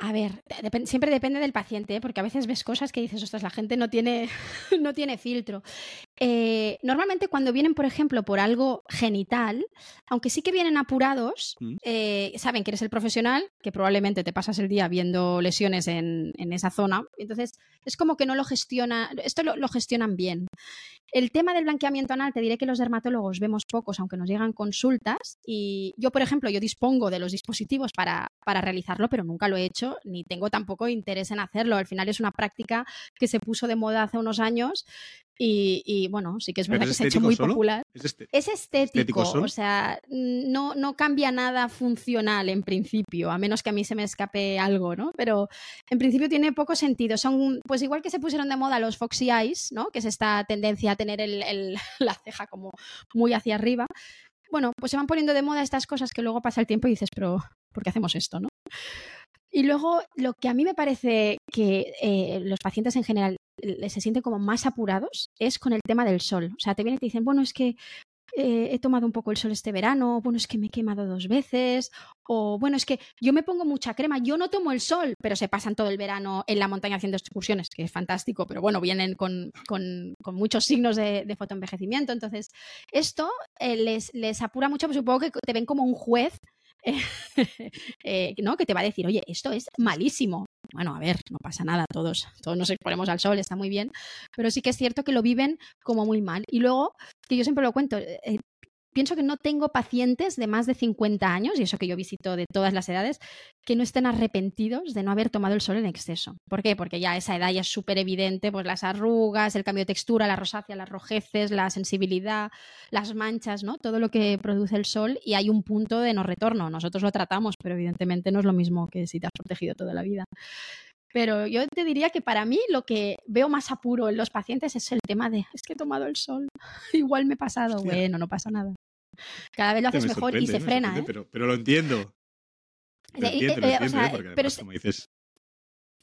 A ver, siempre depende del paciente, ¿eh? porque a veces ves cosas que dices, ostras, la gente no tiene, <laughs> no tiene filtro. Eh, normalmente cuando vienen, por ejemplo, por algo genital, aunque sí que vienen apurados, mm. eh, saben que eres el profesional, que probablemente te pasas el día viendo lesiones en, esa zona, entonces es como que no lo gestiona, esto lo, lo gestionan bien. El tema del blanqueamiento anal, te diré que los dermatólogos vemos pocos, aunque nos llegan consultas. Y yo, por ejemplo, yo dispongo de los dispositivos para, para, realizarlo, pero nunca lo he hecho, ni tengo tampoco interés en hacerlo. Al final es una práctica que se puso de moda hace unos años Y, bueno, sí que es verdad que se ha hecho muy popular. ¿Es, este es estético, o sea, no, no cambia nada funcional en principio, a menos que a mí se me escape algo, ¿no? Pero en principio tiene poco sentido. Son, pues igual que se pusieron de moda los Foxy Eyes, ¿no? Que es esta tendencia a tener el, <laughs> la ceja como muy hacia arriba. Bueno, pues se van poniendo de moda estas cosas que luego pasa el tiempo y dices, pero ¿por qué hacemos esto, no? Y luego, lo que a mí me parece que eh, los pacientes en general se sienten como más apurados es con el tema del sol. O sea, te vienen y te dicen, bueno, es que eh, he tomado un poco el sol este verano, bueno, es que me he quemado dos veces, o bueno, es que yo me pongo mucha crema, yo no tomo el sol, pero se pasan todo el verano en la montaña haciendo excursiones, que es fantástico, pero bueno, vienen con, con, muchos signos de, fotoenvejecimiento. Entonces, esto eh, les, les apura mucho, pues supongo que te ven como un juez <laughs> eh, ¿no? Que te va a decir, oye, esto es malísimo. Bueno, a ver, no pasa nada, todos, todos nos exponemos al sol, está muy bien, pero sí que es cierto que lo viven como muy mal. Y luego, que yo siempre lo cuento, eh, pienso que no tengo pacientes de más de 50 años, y eso que yo visito de todas las edades, que no estén arrepentidos de no haber tomado el sol en exceso. ¿Por qué? Porque ya a esa edad ya es súper evidente, pues las arrugas, el cambio de textura, la rosácea, las rojeces, la sensibilidad, las manchas, ¿no? Todo lo que produce el sol y hay un punto de no retorno. Nosotros lo tratamos, pero evidentemente no es lo mismo que si te has protegido toda la vida. Pero yo te diría que para mí lo que veo más apuro en los pacientes es el tema de, es que he tomado el sol, <laughs> igual me he pasado, bueno, no pasa nada. Cada vez lo haces mejor y se frena. ¿eh? Pero, pero, lo entiendo. Lo entiendo, lo eh, ¿eh? porque además, como dices,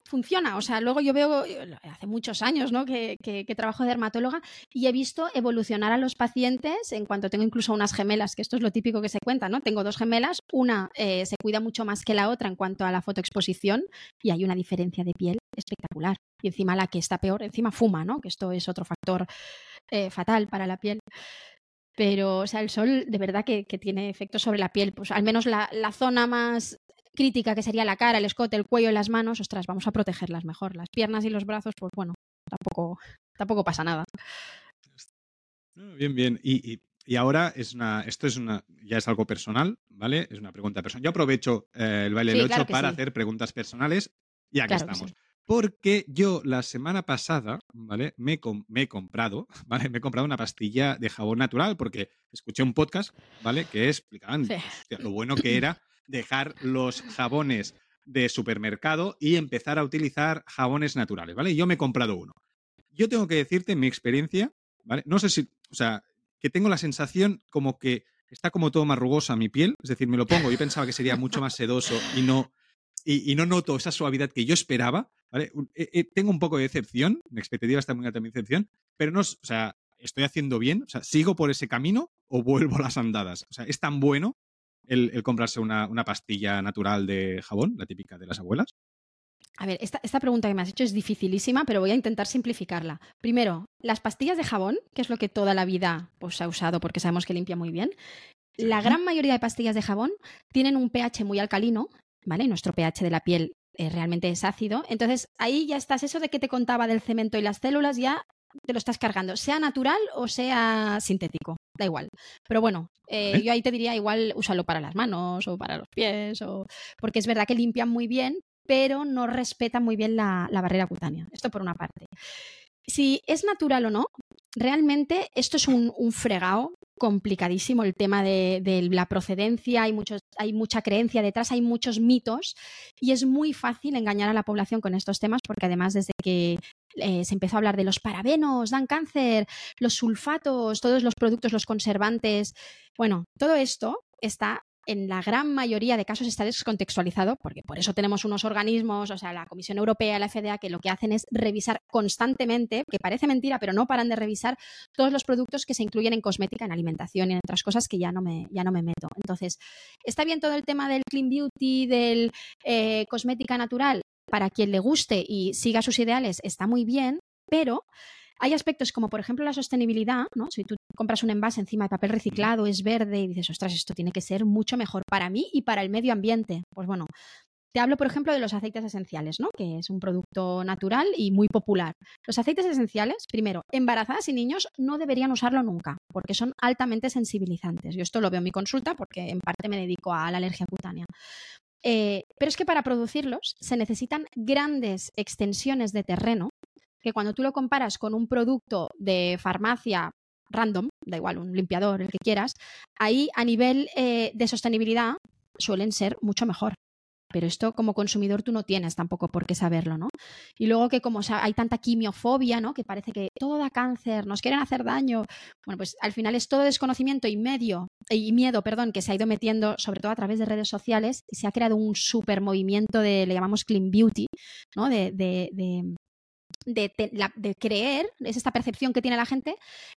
funciona. O sea, luego yo veo, hace muchos años ¿no? que, trabajo de dermatóloga y he visto evolucionar a los pacientes en cuanto tengo incluso unas gemelas, que esto es lo típico que se cuenta, ¿no? Tengo dos gemelas, una se cuida mucho más que la otra en cuanto a la fotoexposición y hay una diferencia de piel espectacular. Y encima la que está peor, encima fuma, ¿no? Que esto es otro factor fatal para la piel. Pero, o sea, el sol de verdad que, tiene efectos sobre la piel. Pues al menos la, zona más crítica, que sería la cara, el escote, el cuello y las manos, ostras, vamos a protegerlas mejor. Las piernas y los brazos, pues bueno, tampoco, tampoco pasa nada. Bien, bien. Y, ahora es una, esto es una, ya es algo personal, ¿vale? Es una pregunta personal. Yo aprovecho eh, el baile del 8 para hacer preguntas personales y aquí estamos. Porque yo la semana pasada, ¿vale? Me, me, he comprado, <laughs> ¿vale? Me he comprado una pastilla de jabón natural porque escuché un podcast, ¿vale? Que explicaban lo bueno que era dejar los jabones de supermercado y empezar a utilizar jabones naturales, ¿vale? Y yo me he comprado uno. Yo tengo que decirte mi experiencia, ¿vale? No sé si, o sea, que tengo la sensación como que está como todo más rugosa mi piel, es decir, me lo pongo, yo pensaba que sería mucho más sedoso y no, y, no noto esa suavidad que yo esperaba, ¿vale? Eh, eh, tengo un poco de decepción, mi expectativa está muy alta mi decepción, pero no, o sea, estoy haciendo bien, o sea, sigo por ese camino o vuelvo a las andadas. O sea, es tan bueno el, comprarse una, pastilla natural de jabón, la típica de las abuelas. A ver, esta, pregunta que me has hecho es dificilísima, pero voy a intentar simplificarla. Primero, las pastillas de jabón, que es lo que toda la vida pues, se ha usado porque sabemos que limpia muy bien, la gran mayoría de pastillas de jabón tienen un pH muy alcalino ¿vale? Nuestro pH de la piel eh, realmente es ácido. Entonces, ahí ya estás, eso de que te contaba del cemento y las células, ya te lo estás cargando, sea natural o sea sintético, da igual. Pero bueno, eh, yo ahí te diría igual úsalo para las manos o para los pies, o... porque es verdad que limpian muy bien, pero no respetan muy bien la, barrera cutánea. Esto por una parte. Si es natural o no, realmente esto es un, fregado complicadísimo el tema de, la procedencia, hay, hay mucha creencia detrás, hay muchos mitos y es muy fácil engañar a la población con estos temas porque además desde que eh, se empezó a hablar de los parabenos, dan cáncer, los sulfatos, todos los productos, los conservantes, bueno, todo esto está en la gran mayoría de casos está descontextualizado, porque por eso tenemos unos organismos, o sea, la Comisión Europea, la FDA, que lo que hacen es revisar constantemente, que parece mentira, pero no paran de revisar todos los productos que se incluyen en cosmética, en alimentación y en otras cosas que ya no me, ya no me meto. Entonces, está bien todo el tema del clean beauty, del eh, cosmética natural, para quien le guste y siga sus ideales, está muy bien, pero hay aspectos como, por ejemplo, la sostenibilidad, ¿no? Si tú compras un envase encima de papel reciclado, es verde y dices, ostras, esto tiene que ser mucho mejor para mí y para el medio ambiente. Pues bueno, te hablo, por ejemplo, de los aceites esenciales, ¿no? Que es un producto natural y muy popular. Los aceites esenciales, primero, embarazadas y niños no deberían usarlo nunca, porque son altamente sensibilizantes. Yo esto lo veo en mi consulta porque en parte me dedico a la alergia cutánea. Eh, pero es que para producirlos se necesitan grandes extensiones de terreno que cuando tú lo comparas con un producto de farmacia random, da igual, un limpiador, el que quieras, ahí a nivel eh, de sostenibilidad suelen ser mucho mejor. Pero esto como consumidor tú no tienes tampoco por qué saberlo, ¿no? Y luego que como hay tanta quimiofobia, ¿no? Que parece que todo da cáncer, nos quieren hacer daño. Bueno, pues al final es todo desconocimiento y medio y miedo, perdón, que se ha ido metiendo sobre todo a través de redes sociales y se ha creado un super movimiento de, le llamamos clean beauty, ¿no? de, de, creer, es esta percepción que tiene la gente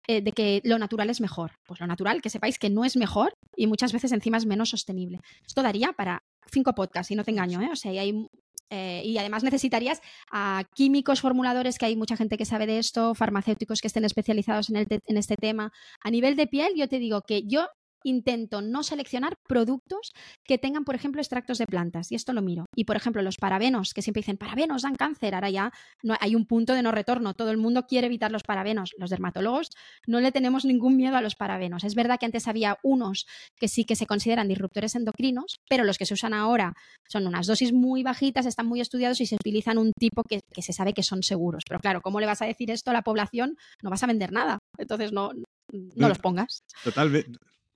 eh, de que lo natural es mejor. Pues lo natural, que sepáis que no es mejor y muchas veces encima es menos sostenible. Esto daría para cinco podcasts, y no te engaño, ¿eh? O sea, y hay eh, y además necesitarías a químicos formuladores, que hay mucha gente que sabe de esto, farmacéuticos que estén especializados en, el en, este tema. A nivel de piel, yo te digo que yo intento no seleccionar productos que tengan, por ejemplo, extractos de plantas. Y esto lo miro. Y, por ejemplo, los parabenos, que siempre dicen, parabenos dan cáncer. Ahora ya no, hay un punto de no retorno. Todo el mundo quiere evitar los parabenos. Los dermatólogos no le tenemos ningún miedo a los parabenos. Es verdad que antes había unos que sí que se consideran disruptores endocrinos, pero los que se usan ahora son unas dosis muy bajitas, están muy estudiados y se utilizan un tipo que, se sabe que son seguros. Pero claro, ¿cómo le vas a decir esto a la población? No vas a vender nada. Entonces no, no los pongas.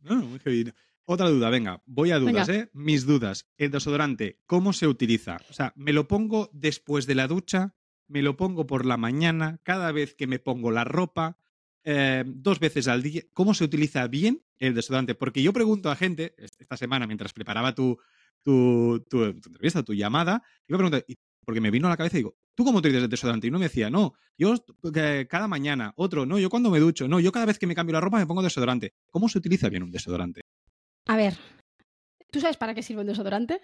Totalmente. Otra duda, venga, voy a dudas, ¿eh? Mis dudas. El desodorante, ¿cómo se utiliza? O sea, ¿me lo pongo después de la ducha? ¿Me lo pongo por la mañana? ¿Cada vez que me pongo la ropa? Eh, ¿Dos veces al día? ¿Cómo se utiliza bien el desodorante? Porque yo pregunto a gente, esta semana, mientras preparaba tu, tu, tu, entrevista, tu llamada, iba a preguntar, porque me vino a la cabeza y digo, ¿tú cómo utilizas el desodorante? Y uno me decía, no, yo cada mañana, otro, no, yo cuando me ducho, no, yo cada vez que me cambio la ropa me pongo desodorante. ¿Cómo se utiliza bien un desodorante? A ver, ¿tú sabes para qué sirve un desodorante?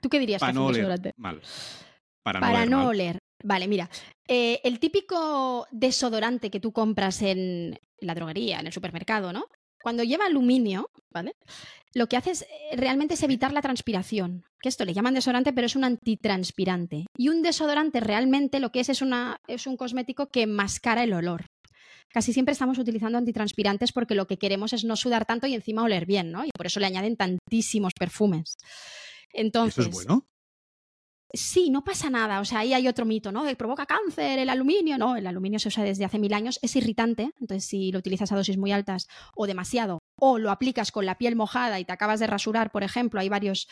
¿Tú qué dirías para que no un desodorante? Mal. Para, no, oler. Vale, mira, eh, el típico desodorante que tú compras en la droguería, en el supermercado, ¿no? Cuando lleva aluminio, ¿vale? Lo que hace es, eh, realmente es evitar la transpiración. Que esto le llaman desodorante, pero es un antitranspirante. Y un desodorante realmente lo que es es, una, es un cosmético que mascara el olor. Casi siempre estamos utilizando antitranspirantes porque lo que queremos es no sudar tanto y encima oler bien, ¿no? Y por eso le añaden tantísimos perfumes. Entonces, ¿Eso es bueno? Sí, no pasa nada. O sea, ahí hay otro mito, ¿no? De provoca cáncer, el aluminio. No, el aluminio se usa desde hace mil años, es irritante. Entonces, si lo utilizas a dosis muy altas o demasiado, o lo aplicas con la piel mojada y te acabas de rasurar, por ejemplo, hay varios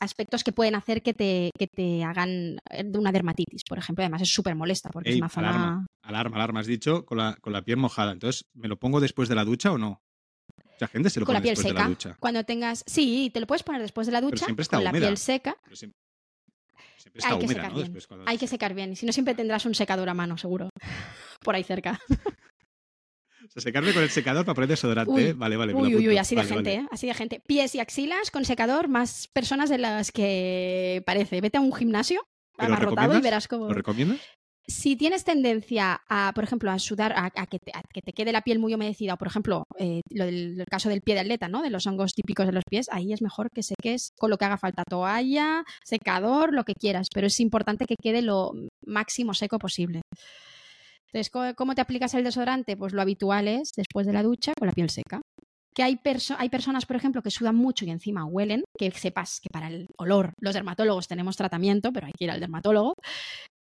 aspectos que pueden hacer que te, que te hagan eh, una dermatitis, por ejemplo. Además, es súper molesta porque es una zona. Alarma, alarma, alarma, has dicho, con la, con la piel mojada. Entonces, ¿me lo pongo después de la ducha o no? Mucha gente se lo con pone la piel después seca. de la ducha. Cuando tengas. Sí, te lo puedes poner después de la ducha. con la piel seca hay que secar bien. Hay que secar bien. Si no, siempre tendrás un secador a mano, seguro. <laughs> Por ahí cerca. <laughs> O sea, secarme con el secador para poner desodorante. ¿eh? Vale, vale. Uy, uy, uy, así de gente, ¿eh? Así de gente. Pies y axilas con secador, más personas de las que parece. Vete a un gimnasio abarrotado y verás cómo. ¿Lo recomiendas? Si tienes tendencia a, por ejemplo, a sudar, a, que, te, quede la piel muy humedecida, o por ejemplo, eh, lo del, el caso del pie de atleta, ¿no? De los hongos típicos de los pies, ahí es mejor que seques con lo que haga falta, toalla, secador, lo que quieras, pero es importante que quede lo máximo seco posible. Entonces, ¿cómo te aplicas el desodorante? Pues lo habitual es después de la ducha con la piel seca que hay, hay personas, por ejemplo, que sudan mucho y encima huelen, que sepas que para el olor los dermatólogos tenemos tratamiento, pero hay que ir al dermatólogo.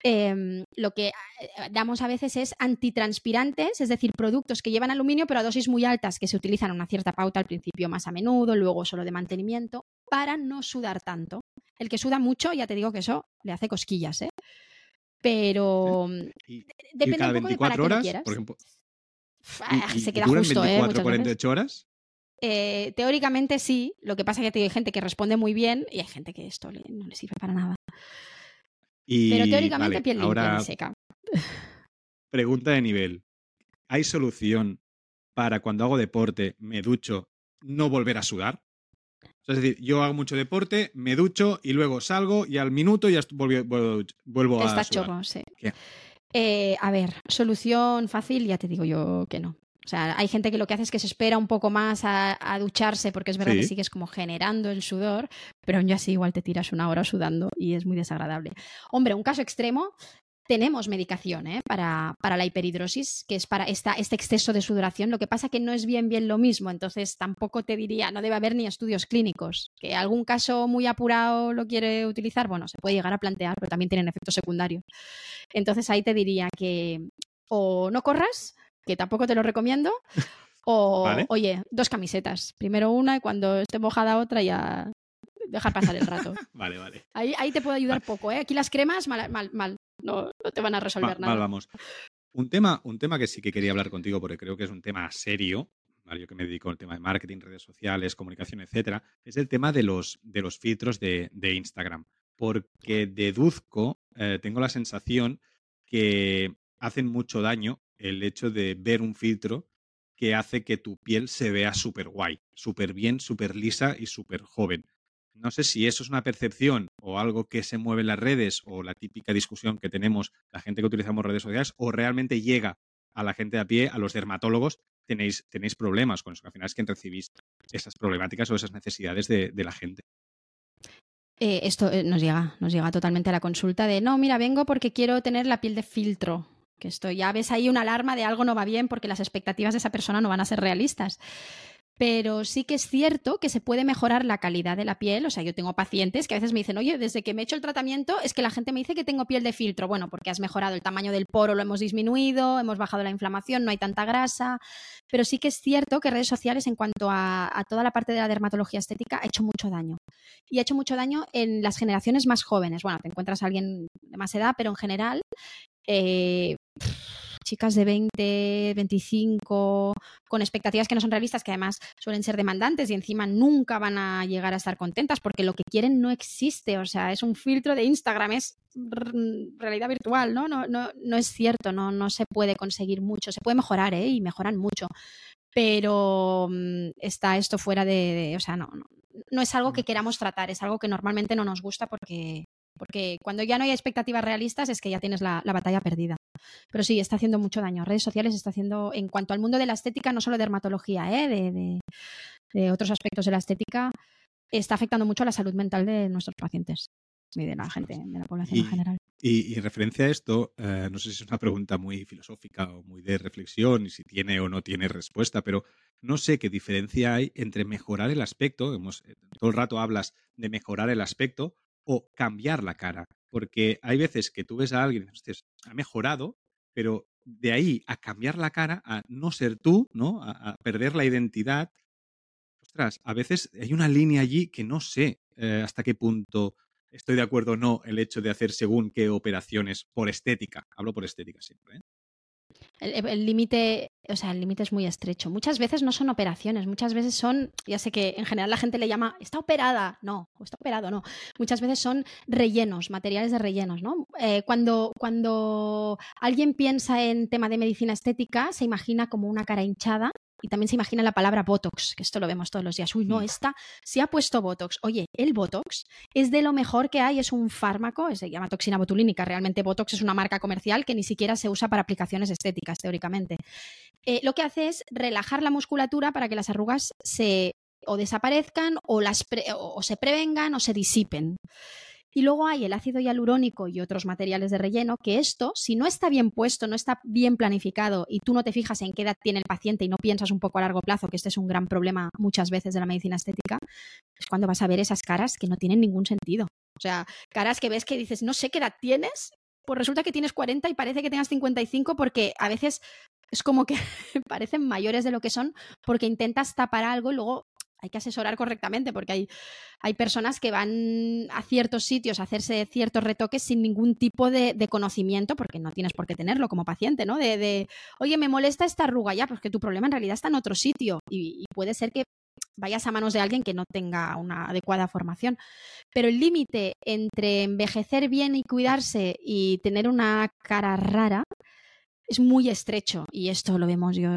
Em, lo que eh, damos a veces es antitranspirantes, es decir, productos que llevan aluminio, pero a dosis muy altas, que se utilizan a una cierta pauta al principio más a menudo, luego solo de mantenimiento, para no sudar tanto. El que suda mucho, ya te digo que eso le hace cosquillas, ¿eh? Pero depende un poco de para horas, quieras. Por ejemplo, se queda justo, 24, ¿eh? 48 horas. Eh, teóricamente sí, lo que pasa es que hay gente que responde muy bien y hay gente que esto no le sirve para nada. Pero teóricamente piel limpia y seca. <laughs> Pregunta de nivel. ¿Hay solución para cuando hago deporte, me ducho, no volver a sudar? es decir, yo hago mucho deporte, me ducho y luego salgo y al minuto ya vuelvo, vuelvo a Estás chorro, sí. Eh, a ver, solución fácil, ya te digo yo que no. O sea, hay gente que lo que hace es que se espera un poco más a, ducharse porque es verdad que sigues como generando el sudor, pero aún así igual te tiras una hora sudando y es muy desagradable. Hombre, un caso extremo, tenemos medicación ¿eh? para, para, la hiperhidrosis, que es para esta, este exceso de sudoración. Lo que pasa que no es bien bien lo mismo, entonces tampoco te diría, no debe haber ni estudios clínicos. Que algún caso muy apurado lo quiere utilizar, bueno, se puede llegar a plantear, pero también tienen efectos secundarios. Entonces ahí te diría que o no corras, que tampoco te lo recomiendo, <laughs> o oye, dos camisetas. Primero una y cuando esté mojada otra ya dejar pasar el rato. <laughs> vale, vale. Ahí, ahí te puedo ayudar poco, ¿eh? Aquí las cremas, mal, mal, mal no, te van a resolver nada. vamos. Un tema, un tema que sí que quería hablar contigo porque creo que es un tema serio, yo que me dedico al tema de marketing, redes sociales, comunicación, etcétera, es el tema de los, de los filtros de, Instagram. Porque deduzco, eh, tengo la sensación que hacen mucho daño el hecho de ver un filtro que hace que tu piel se vea súper guay, súper bien, súper lisa y súper joven. No sé si eso es una percepción o algo que se mueve en las redes o la típica discusión que tenemos la gente que utilizamos redes sociales o realmente llega a la gente de a pie, a los dermatólogos, tenéis, tenéis problemas con eso. Al final es que recibís esas problemáticas o esas necesidades de, la gente. Eh, esto eh, nos llega, nos llega totalmente a la consulta de no, mira, vengo porque quiero tener la piel de filtro. Que esto ya ves ahí una alarma de algo no va bien porque las expectativas de esa persona no van a ser realistas pero sí que es cierto que se puede mejorar la calidad de la piel. O sea, yo tengo pacientes que a veces me dicen, oye, desde que me he hecho el tratamiento es que la gente me dice que tengo piel de filtro. Bueno, porque has mejorado el tamaño del poro, lo hemos disminuido, hemos bajado la inflamación, no hay tanta grasa. Pero sí que es cierto que redes sociales, en cuanto a, toda la parte de la dermatología estética, ha hecho mucho daño. Y ha hecho mucho daño en las generaciones más jóvenes. Bueno, te encuentras a alguien de más edad, pero en general. Eh, chicas de 20, 25, con expectativas que no son realistas, que además suelen ser demandantes y encima nunca van a llegar a estar contentas porque lo que quieren no existe, o sea, es un filtro de Instagram, es realidad virtual, ¿no? No, no, no es cierto, no, no se puede conseguir mucho, se puede mejorar, ¿eh? Y mejoran mucho, pero mm, está esto fuera de, o sea, no, no, no es algo que queramos tratar, es algo que normalmente no nos gusta porque, porque cuando ya no hay expectativas realistas es que ya tienes la, batalla perdida. Pero sí, está haciendo mucho daño. Redes sociales está haciendo, en cuanto al mundo de la estética, no solo dermatología, ¿eh? de, otros aspectos de la estética, está afectando mucho a la salud mental de nuestros pacientes y de la gente, de la población en general. Y, en referencia a esto, eh, no sé si es una pregunta muy filosófica o muy de reflexión y si tiene o no tiene respuesta, pero no sé qué diferencia hay entre mejorar el aspecto, hemos, eh, todo el rato hablas de mejorar el aspecto, o cambiar la cara. Porque hay veces que tú ves a alguien y dices, ha mejorado, pero de ahí a cambiar la cara, a no ser tú, ¿no? A, perder la identidad. Ostras, a veces hay una línea allí que no sé eh, hasta qué punto estoy de acuerdo o no el hecho de hacer según qué operaciones por estética. Hablo por estética siempre. ¿eh? El límite, o sea, el límite es muy estrecho. Muchas veces no son operaciones, muchas veces son, ya sé que en general la gente le llama, está operada, no, está operado, no. Muchas veces son rellenos, materiales de rellenos, ¿no? Eh, cuando, cuando alguien piensa en tema de medicina estética, se imagina como una cara hinchada y también se imagina la palabra Botox, que esto lo vemos todos los días. Uy, no, esta se ha puesto Botox. Oye, el Botox es de lo mejor que hay, es un fármaco, se llama toxina botulínica. Realmente Botox es una marca comercial que ni siquiera se usa para aplicaciones estéticas, teóricamente. Eh, lo que hace es relajar la musculatura para que las arrugas se o desaparezcan o, las o se prevengan o se disipen. Y luego hay el ácido hialurónico y otros materiales de relleno, que esto, si no está bien puesto, no está bien planificado y tú no te fijas en qué edad tiene el paciente y no piensas un poco a largo plazo, que este es un gran problema muchas veces de la medicina estética, es cuando vas a ver esas caras que no tienen ningún sentido. O sea, caras que ves que dices, no sé qué edad tienes, pues resulta que tienes 40 y parece que tengas 55 porque a veces es como que <laughs> parecen mayores de lo que son porque intentas tapar algo y luego hay que asesorar correctamente porque hay, hay personas que van a ciertos sitios a hacerse ciertos retoques sin ningún tipo de, conocimiento, porque no tienes por qué tenerlo como paciente, ¿no? De, oye, me molesta esta arruga ya, porque tu problema en realidad está en otro sitio y, puede ser que vayas a manos de alguien que no tenga una adecuada formación. Pero el límite entre envejecer bien y cuidarse y tener una cara rara es muy estrecho y esto lo vemos yo,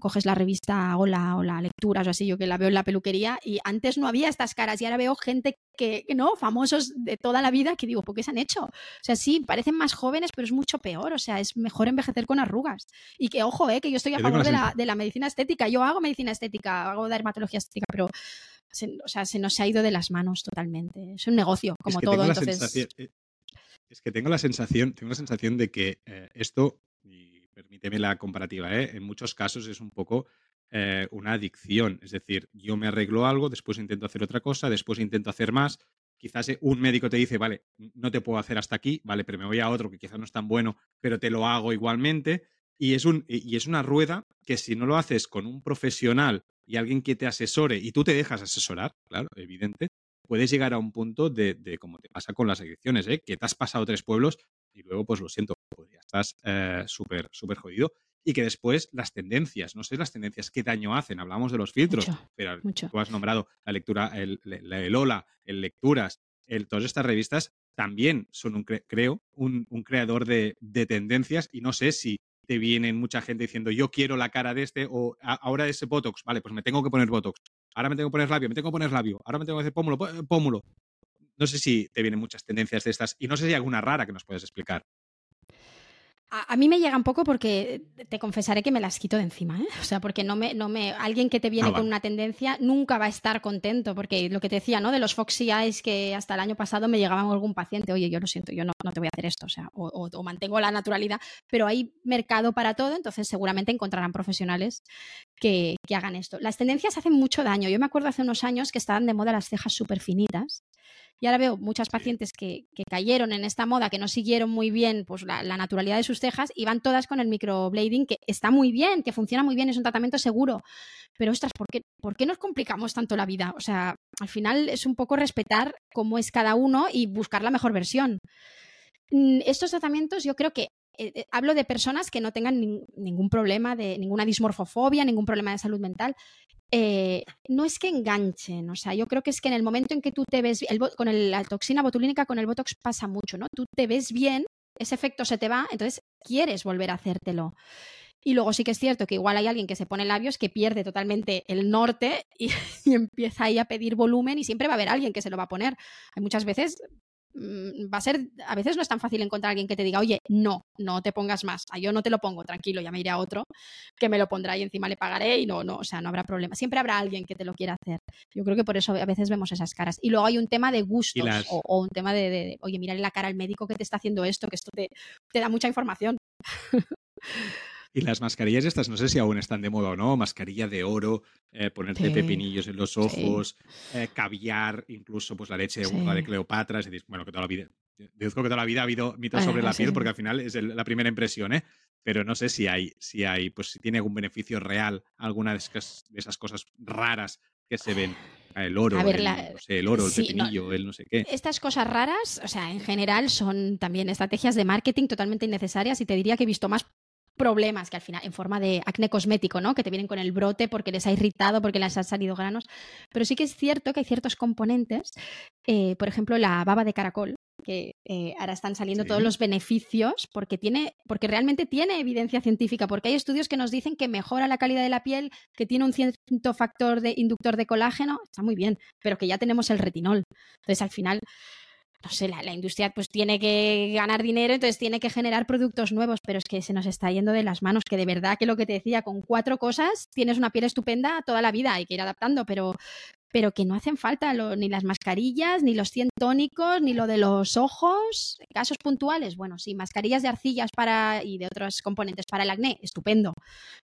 coges la revista Hola o la lectura o así, yo que la veo en la peluquería y antes no había estas caras y ahora veo gente que, no, famosos de toda la vida que digo, ¿por qué se han hecho? O sea, sí, parecen más jóvenes, pero es mucho peor, o sea, es mejor envejecer con arrugas. Y que, ojo, eh, que yo estoy a favor de la, de la, medicina estética, yo hago medicina estética, hago dermatología estética, pero... Se, o sea, se nos ha ido de las manos totalmente. Es un negocio, como todo. Entonces... Es que tengo la sensación, tengo la sensación de que eh, esto, y permíteme la comparativa, ¿eh? en muchos casos es un poco eh, una adicción. Es decir, yo me arreglo algo, después intento hacer otra cosa, después intento hacer más. Quizás un médico te dice, vale, no te puedo hacer hasta aquí, vale, pero me voy a otro que quizás no es tan bueno, pero te lo hago igualmente. Y es, un, y es una rueda que si no lo haces con un profesional y alguien que te asesore y tú te dejas asesorar, claro, evidente, puedes llegar a un punto de, como te pasa con las adicciones, ¿eh? que te has pasado tres pueblos y luego, pues lo siento, pues ya estás eh, súper, súper jodido. Y que después las tendencias, no sé las tendencias, qué daño hacen. Hablamos de los filtros, pero tú has nombrado la lectura, el, el, Ola, el Lecturas, el, todas estas revistas también son, un, creo, un, creador de, de, tendencias y no sé si te vienen mucha gente diciendo yo quiero la cara de este o ahora ese Botox, vale, pues me tengo que poner Botox. Ahora me tengo que poner labio, me tengo que poner labio. Ahora me tengo que hacer pómulo, pómulo. No sé si te vienen muchas tendencias de estas y no sé si hay alguna rara que nos puedes explicar. A, mí me llega un poco porque te confesaré que me las quito de encima, ¿eh? O sea, porque no me, no me, alguien que te viene ah, con una tendencia nunca va a estar contento, porque lo que te decía, ¿no? De los Foxy Eyes que hasta el año pasado me llegaba algún paciente, oye, yo lo siento, yo no, no te voy a hacer esto, o sea, o, mantengo la naturalidad, pero hay mercado para todo, entonces seguramente encontrarán profesionales que, que hagan esto. Las tendencias hacen mucho daño. Yo me acuerdo hace unos años que estaban de moda las cejas súper finitas y ahora veo muchas pacientes que, cayeron en esta moda, que no siguieron muy bien pues, la, naturalidad de sus cejas y van todas con el microblading, que está muy bien, que funciona muy bien, es un tratamiento seguro. Pero, ostras, ¿por qué, ¿por qué nos complicamos tanto la vida? O sea, al final es un poco respetar cómo es cada uno y buscar la mejor versión. Mm, estos tratamientos yo creo que eh, eh, hablo de personas que no tengan ningún problema de ninguna dismorfofobia, ningún problema de salud mental. Eh, no es que enganchen, o sea, yo creo que es que en el momento en que tú te ves, con la toxina botulínica, con el Botox pasa mucho, ¿no? Tú te ves bien, ese efecto se te va, entonces quieres volver a hacértelo. Y luego sí que es cierto que igual hay alguien que se pone labios que pierde totalmente el norte y, <laughs> y, empieza ahí a pedir volumen y siempre va a haber alguien que se lo va a poner. Hay muchas veces va a ser, a veces no es tan fácil encontrar a alguien que te diga, oye, no, no te pongas más, a yo no te lo pongo, tranquilo, ya me iré a otro que me lo pondrá y encima le pagaré y no, no, o sea, no habrá problema. Siempre habrá alguien que te lo quiera hacer. Yo creo que por eso a veces vemos esas caras. Y luego hay un tema de gustos o, un tema de, oye, mírale la cara al médico que te está haciendo esto, que esto te, te da mucha información. <laughs> Y las mascarillas estas, no sé si aún están de moda o no, mascarilla de oro, eh, ponerte pepinillos en los ojos, eh, caviar, incluso pues la leche de, de Cleopatra, es decir, bueno, que toda la vida, deduzco que toda la vida ha habido mitos sobre la piel porque al final es la primera impresión, ¿eh? Pero no sé si hay, si hay, pues si tiene algún beneficio real alguna de esas, cosas raras que se ven el oro, el, el oro, el pepinillo, el no sé qué. Estas cosas raras, o sea, en general son también estrategias de marketing totalmente innecesarias y te diría que he visto más problemas que al final, en forma de acné cosmético, ¿no? Que te vienen con el brote porque les ha irritado, porque les han salido granos. Pero sí que es cierto que hay ciertos componentes, eh, por ejemplo, la baba de caracol, que eh, ahora están saliendo todos los beneficios porque tiene, porque realmente tiene evidencia científica, porque hay estudios que nos dicen que mejora la calidad de la piel, que tiene un cierto factor de inductor de colágeno, está muy bien, pero que ya tenemos el retinol. Entonces, al final, no sé, la, industria pues tiene que ganar dinero, entonces tiene que generar productos nuevos, pero es que se nos está yendo de las manos, que de verdad que lo que te decía, con cuatro cosas tienes una piel estupenda toda la vida, hay que ir adaptando, pero, pero que no hacen falta ni las mascarillas, ni los 100 tónicos, ni lo de los ojos. Casos puntuales, bueno, sí, mascarillas de arcillas para y de otros componentes para el acné, estupendo.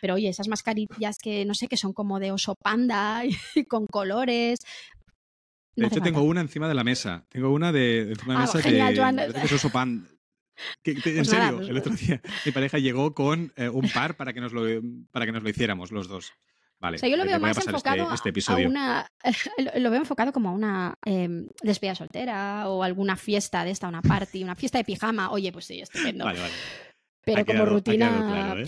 Pero oye, esas mascarillas que no sé, que son como de oso panda <laughs> y con colores, de hecho, tengo una encima de la mesa. Tengo una de, encima de la ah, mesa genial, que, Joan. que es pan. en pues serio, el otro día mi pareja llegó con eh, un par para que, nos lo, para que nos lo hiciéramos los dos. Vale, o sea, yo lo veo más este, enfocado este, a una. <laughs> Lo veo enfocado como a una eh, despedida soltera o alguna fiesta de esta, una party, una fiesta de pijama. Oye, pues sí, estupendo. Vale, vale. Pero como rutina. ¿eh?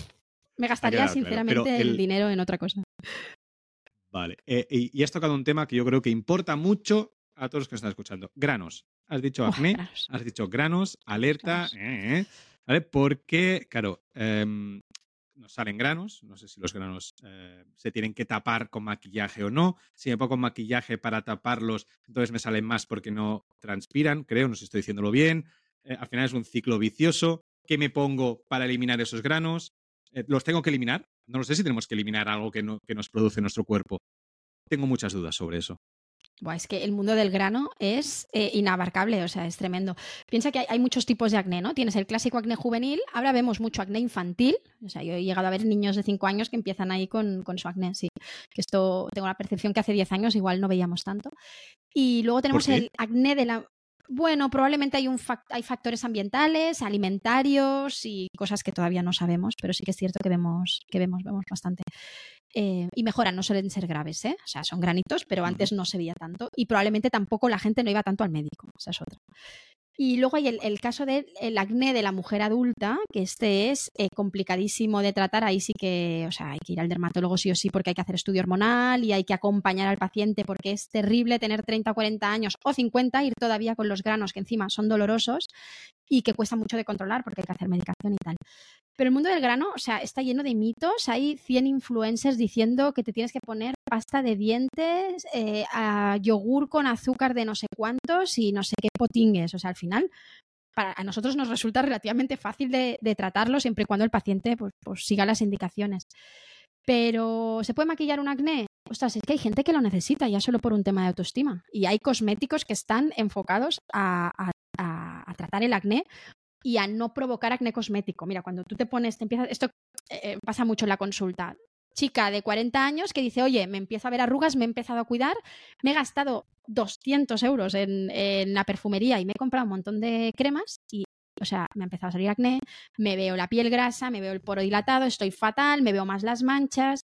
Me gastaría sinceramente el dinero en otra cosa. Vale. Eh, y, has tocado un tema que yo creo que importa mucho a todos los que nos están escuchando. Granos. Has dicho acné, has dicho granos, alerta. Eh, eh, ¿Vale? Porque, claro, em, nos salen granos. No sé si los granos se tienen que tapar con maquillaje o no. Si me pongo maquillaje para taparlos, entonces me salen más porque no transpiran. Creo, no sé si estoy diciéndolo bien. al final es un ciclo vicioso. ¿Qué me pongo para eliminar esos granos? ¿Los tengo que eliminar? No lo sé si tenemos que eliminar algo que, no, que nos produce nuestro cuerpo. Tengo muchas dudas sobre eso. es que el mundo del grano es eh, inabarcable, o sea, es tremendo. Piensa que hay, muchos tipos de acné, ¿no? Tienes el clásico acné juvenil, ahora vemos mucho acné infantil, o sea, yo he llegado a ver niños de 5 años que empiezan ahí con, con, su acné, sí. Que esto tengo la percepción que hace 10 años igual no veíamos tanto. Y luego tenemos el acné de la... Bueno, probablemente hay, un hay factores ambientales, alimentarios y cosas que todavía no sabemos, pero sí que es cierto que vemos, que vemos, vemos bastante. Eh, y mejoran, no suelen ser graves, ¿eh? O sea, son granitos, pero antes no se veía tanto. Y probablemente tampoco la gente no iba tanto al médico, esa es otra. Y luego hay el, caso del acné de la mujer adulta, que este es eh, complicadísimo de tratar. Ahí sí que, o sea, hay que ir al dermatólogo sí o sí porque hay que hacer estudio hormonal y hay que acompañar al paciente porque es terrible tener 30 o 40 años o 50, ir todavía con los granos que encima son dolorosos y que cuesta mucho de controlar porque hay que hacer medicación y tal. Pero el mundo del grano, o sea, está lleno de mitos. Hay 100 influencers diciendo que te tienes que poner pasta de dientes, eh, yogur con azúcar de no sé cuántos y no sé qué potingues. O sea, al final, para, a nosotros nos resulta relativamente fácil de, tratarlo siempre y cuando el paciente pues, pues, siga las indicaciones. Pero, ¿se puede maquillar un acné? Ostras, es que hay gente que lo necesita ya solo por un tema de autoestima. Y hay cosméticos que están enfocados a tratar el acné y a no provocar acné cosmético. Mira, cuando tú te pones, te empiezas, esto eh, eh, pasa mucho en la consulta. Chica de 40 años que dice, oye, me empiezo a ver arrugas, me he empezado a cuidar, me he gastado 200 euros en, en la perfumería y me he comprado un montón de cremas y o sea, me ha empezado a salir acné, me veo la piel grasa, me veo el poro dilatado, estoy fatal, me veo más las manchas,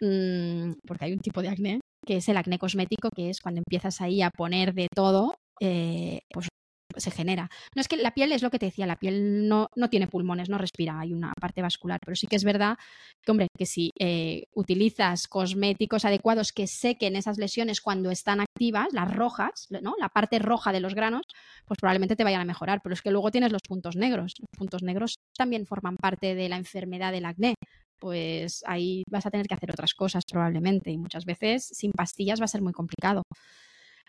mm, porque hay un tipo de acné que es el acné cosmético, que es cuando empiezas ahí a poner de todo, eh, pues se genera. No es que la piel es lo que te decía, la piel no, no tiene pulmones, no respira, hay una parte vascular, pero sí que es verdad que, hombre, que si eh, utilizas cosméticos adecuados que sequen esas lesiones cuando están activas, las rojas, ¿no? la parte roja de los granos, pues probablemente te vayan a mejorar, pero es que luego tienes los puntos negros. Los puntos negros también forman parte de la enfermedad del acné pues ahí vas a tener que hacer otras cosas probablemente y muchas veces sin pastillas va a ser muy complicado.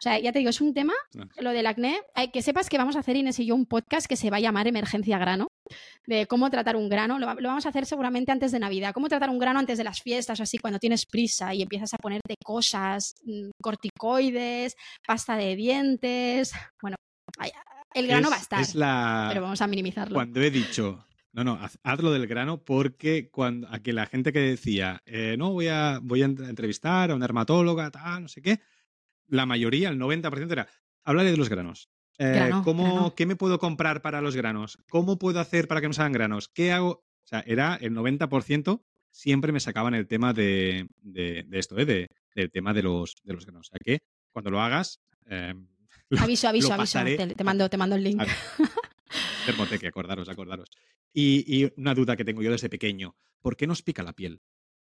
O sea, ya te digo, es un tema, lo del acné. Hay que sepas que vamos a hacer, Inés y yo, un podcast que se va a llamar Emergencia Grano, de cómo tratar un grano. Lo, vamos a hacer seguramente antes de Navidad. Cómo tratar un grano antes de las fiestas o así, cuando tienes prisa y empiezas a ponerte cosas, mm, corticoides, pasta de dientes. Bueno, el grano va a estar, pero vamos a minimizarlo. Cuando he dicho no, no, hazlo del grano porque cuando aquí la gente que decía, eh, no, voy a, voy a entrevistar a una dermatóloga, tal, no sé qué, la mayoría, el 90% era, hablaré de los granos. Eh, ¿cómo, ¿Qué me puedo comprar para los granos? ¿Cómo puedo hacer para que no salgan granos? ¿Qué hago? O sea, era el 90% siempre me sacaban el tema de, de, esto, ¿eh? del tema de los, de los granos. O sea que cuando lo hagas... Eh, <laughs> aviso, aviso, aviso. Te, mando, te mando el link. Termoteque, acordaros, acordaros. Y, y, una duda que tengo yo desde pequeño. ¿Por qué nos pica la piel?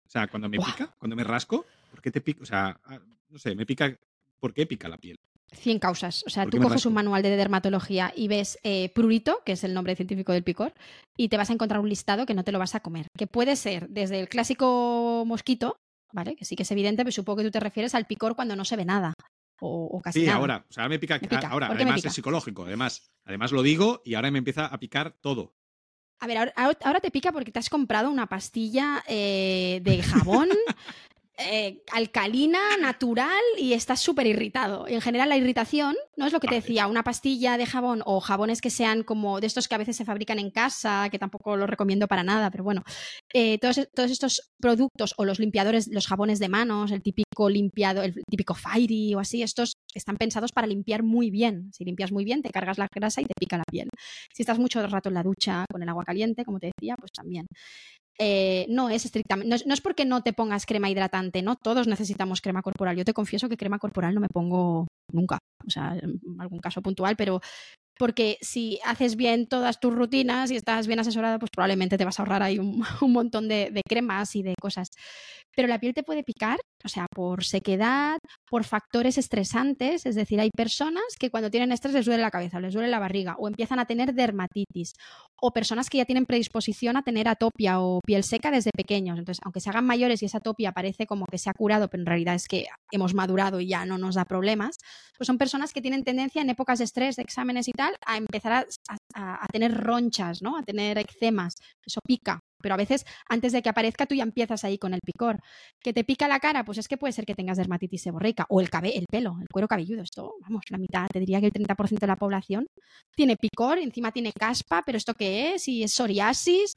O sea, cuando me pica, cuando me rasco, ¿por qué te pica? O sea, ah, no sé, me pica ¿Por qué pica la piel? 100 causas. O sea, tú coges un manual de dermatología y ves eh, prurito, que es el nombre científico del picor, y te vas a encontrar un listado que no te lo vas a comer. Que puede ser desde el clásico mosquito, ¿vale? Que sí que es evidente, pero supongo que tú te refieres al picor cuando no se ve nada. O, casi sí, nada. ahora. O sea, me pica. Ahora, además es psicológico. Además, además lo digo y ahora me empieza a picar todo. A ver, ahora, te pica porque te has comprado una pastilla eh, de jabón <laughs> Eh, alcalina, natural y estás súper irritado. Y en general la irritación, no es lo que te decía, una pastilla de jabón o jabones que sean como de estos que a veces se fabrican en casa, que tampoco los recomiendo para nada, pero bueno, eh, todos, todos, estos productos o los limpiadores, los jabones de manos, el típico limpiado, el típico Fairy o así, estos están pensados para limpiar muy bien. Si limpias muy bien, te cargas la grasa y te pica la piel. Si estás mucho rato en la ducha con el agua caliente, como te decía, pues también. Eh, no es estrictamente, no es, porque no te pongas crema hidratante, ¿no? Todos necesitamos crema corporal. Yo te confieso que crema corporal no me pongo nunca, o sea, en algún caso puntual, pero porque si haces bien todas tus rutinas y estás bien asesorada, pues probablemente te vas a ahorrar ahí un, <laughs> montón de, de, cremas y de cosas. Pero la piel te puede picar, o sea, por sequedad, por factores estresantes, es decir, hay personas que cuando tienen estrés les duele la cabeza, les duele la barriga o empiezan a tener dermatitis, o personas que ya tienen predisposición a tener atopia o piel seca desde pequeños. Entonces, aunque se hagan mayores y esa atopia parece como que se ha curado, pero en realidad es que hemos madurado y ya no nos da problemas, pues son personas que tienen tendencia en épocas de estrés, de exámenes y tal, a empezar a, a tener ronchas, ¿no? A tener eczemas. Eso pica pero a veces antes de que aparezca tú ya empiezas ahí con el picor. ¿Que te pica la cara? Pues es que puede ser que tengas dermatitis seborreica o el, el pelo, el cuero cabelludo. Esto, vamos, la mitad, te diría que el 30% de la población tiene picor, encima tiene caspa, pero ¿esto qué es? Y es psoriasis,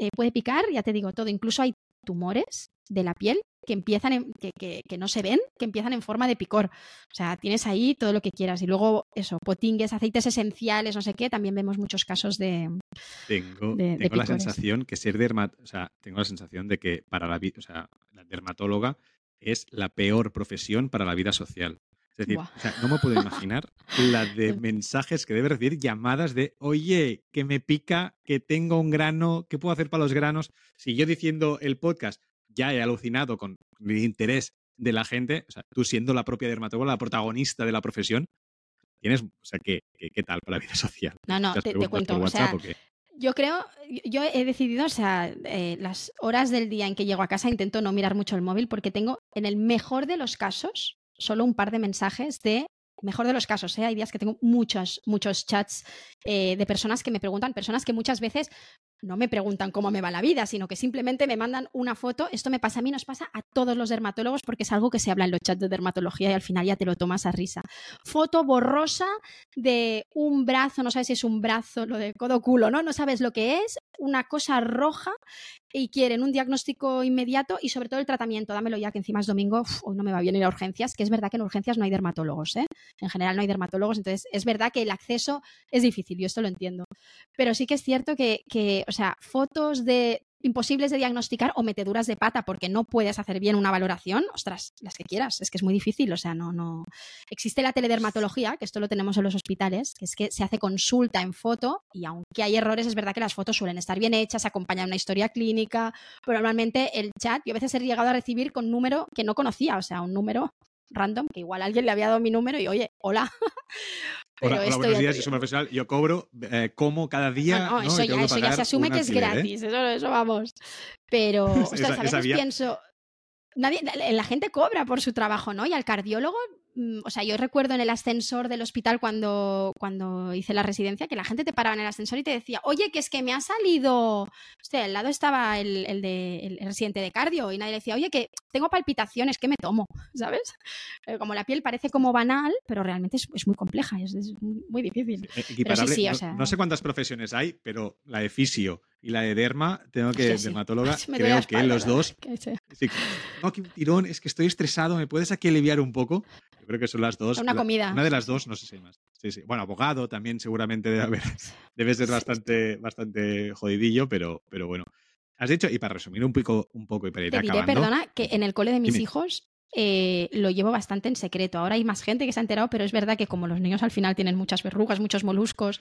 eh, puede picar, ya te digo todo. Incluso hay tumores de la piel que empiezan en, que, que, no se ven, que empiezan en forma de picor. O sea, tienes ahí todo lo que quieras. Y luego, eso, potingues, aceites esenciales, no sé qué, también vemos muchos casos de. Tengo, tengo la sensación que ser dermatóloga, o sea, tengo la sensación de que para la o sea, la dermatóloga es la peor profesión para la vida social. Es decir, o sea, no me puedo imaginar la <laughs> de mensajes que debe recibir, llamadas de, oye, que me pica, que tengo un grano, ¿qué puedo hacer para los granos? Si yo diciendo el podcast, ya he alucinado con el interés de la gente, o sea, tú siendo la propia dermatóloga, la protagonista de la profesión, tienes, o sea, ¿qué, qué, tal para la vida <laughs> social? No, no, te, cuento, o sea, yo creo, yo he decidido, o sea, eh, las horas del día en que llego a casa intento no mirar mucho el móvil porque tengo, en el mejor de los casos, solo un par de mensajes de mejor de los casos, ¿eh? hay días que tengo muchos, muchos chats eh, de personas que me preguntan, personas que muchas veces no me preguntan cómo me va la vida, sino que simplemente me mandan una foto. Esto me pasa a mí, nos pasa a todos los dermatólogos porque es algo que se habla en los chats de dermatología y al final ya te lo tomas a risa. Foto borrosa de un brazo, no sabes si es un brazo, lo de codo culo, ¿no? No sabes lo que es, una cosa roja y quieren un diagnóstico inmediato y sobre todo el tratamiento. Dámelo ya que encima es domingo, no me va bien ir a urgencias, que es verdad que en urgencias no hay dermatólogos, ¿eh? En general no hay dermatólogos, entonces es verdad que el acceso es difícil, yo esto lo entiendo. Pero sí que es cierto que, que o sea, fotos de imposibles de diagnosticar o meteduras de pata porque no puedes hacer bien una valoración, ostras, las que quieras, es que es muy difícil, o sea, no, no. Existe la teledermatología, que esto lo tenemos en los hospitales, que es que se hace consulta en foto y aunque hay errores, es verdad que las fotos suelen estar bien hechas, acompañan una historia clínica, pero normalmente el chat, yo a veces he llegado a recibir con número que no conocía, o sea, un número random, que igual alguien le había dado mi número y oye, hola. Hola, buenos días, yo soy profesional, yo cobro eh, como cada día. No, eso, ya, eso ya se asume que es ¿eh? gratis, eso, eso, vamos. Pero, ostras, a veces pienso, nadie, la gente cobra por su trabajo, ¿no? Y al cardiólogo o sea, yo recuerdo en el ascensor del hospital cuando, cuando hice la residencia que la gente te paraba en el ascensor y te decía, oye, que es que me ha salido, sea, al lado estaba el, el, de, el residente de cardio y nadie le decía, oye, que tengo palpitaciones, ¿qué me tomo? <laughs> ¿Sabes? Eh, como la piel parece como banal, pero realmente es, es muy compleja, es, es, muy difícil. no, sé cuántas profesiones hay, pero la de fisio y la de derma, tengo que, dermatóloga, <laughs> creo que los dos... Sí, no, aquí un tirón, es que estoy estresado, ¿me puedes aquí aliviar un poco? creo que son las dos. Una comida. una de las dos, no sé si hay más. Sí, sí. Bueno, abogado también seguramente debe, haber, debe ser <laughs> bastante, bastante jodidillo, pero, pero bueno. Has dicho, y para resumir un poco, un poco y para ir Te diré, perdona, que en el cole de mis hijos eh, lo llevo bastante en secreto. Ahora hay más gente que se ha enterado, pero es verdad que como los niños al final tienen muchas verrugas, muchos moluscos,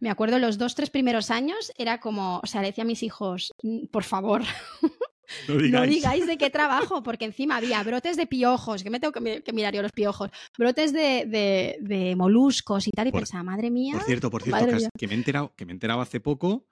me acuerdo los dos, tres primeros años era como, o sea, le decía a mis hijos, por favor, <laughs> <laughs> no digáis. de qué trabajo, porque encima había brotes de piojos, que me tengo que, mirar yo los piojos, brotes de, moluscos y tal, y pensaba, madre mía. Por cierto, por cierto, que, me he enterado, que me he enterado hace poco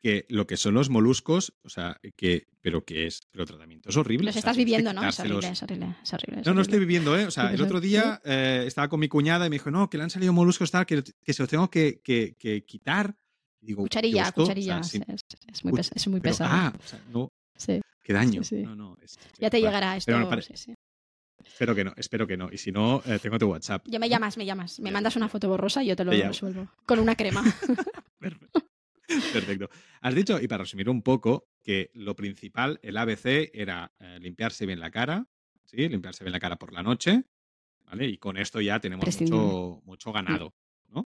que lo que son los moluscos, o sea, que, pero que es, pero tratamiento es horrible. Los estás viviendo, ¿no? Es horrible, es horrible, No, no estoy viviendo, ¿eh? O sea, el otro día eh, estaba con mi cuñada y me dijo, no, que le han salido moluscos tal, que, que se los tengo que, que, quitar. digo, cucharilla, cucharilla, es, muy, es muy pesado. ah, o sea, no, sí. Qué daño. No, no, ya te llegará esto. Espero que no, espero que no. Y si no, eh, tengo tu WhatsApp. Ya me llamas, me llamas. Me mandas una foto borrosa y yo te lo resuelvo. Con una crema. <laughs> Perfecto. <laughs> Has dicho, y para resumir un poco, que lo principal, el ABC, era eh, limpiarse bien la cara, ¿sí? Limpiarse bien la cara por la noche, ¿vale? Y con esto ya tenemos mucho, mucho ganado, ¿no?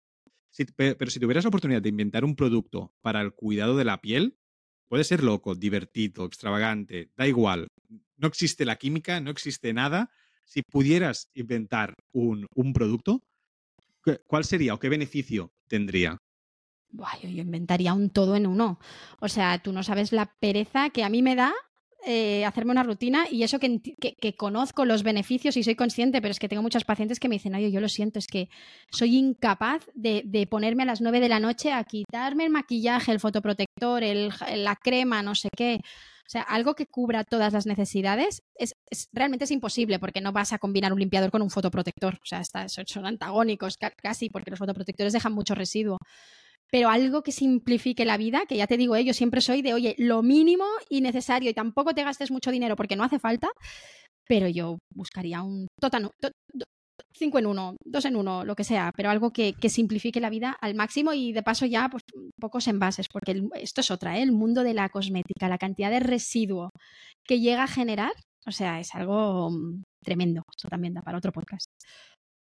pero si tuvieras la oportunidad de inventar un producto para el cuidado de la piel, Puede ser loco, divertido, extravagante, da igual. No existe la química, no existe nada. Si pudieras inventar un, producto, ¿cuál sería o qué beneficio tendría? Yo inventaría un todo en uno. O sea, tú no sabes la pereza que a mí me da eh, hacerme una rutina y eso que, conozco los beneficios y soy consciente, pero es que tengo muchos pacientes que me dicen, oye, yo lo siento, es que soy incapaz de, ponerme a las 9 de la noche a quitarme el maquillaje, el fotoprotector, el, la crema, no sé qué. O sea, algo que cubra todas las necesidades es, realmente es imposible porque no vas a combinar un limpiador con un fotoprotector. O sea, está, son, antagónicos casi porque los fotoprotectores dejan mucho residuo pero algo que simplifique la vida, que ya te digo, eh, yo siempre soy de, oye, lo mínimo y necesario y tampoco te gastes mucho dinero porque no hace falta, pero yo buscaría un tótano, 5 en 1, 2 en 1, lo que sea, pero algo que, simplifique la vida al máximo y de paso ya pues, pocos envases, porque esto es otra, ¿eh? el mundo de la cosmética, la cantidad de residuo que llega a generar, o sea, es algo mm, tremendo. Esto también da para otro podcast.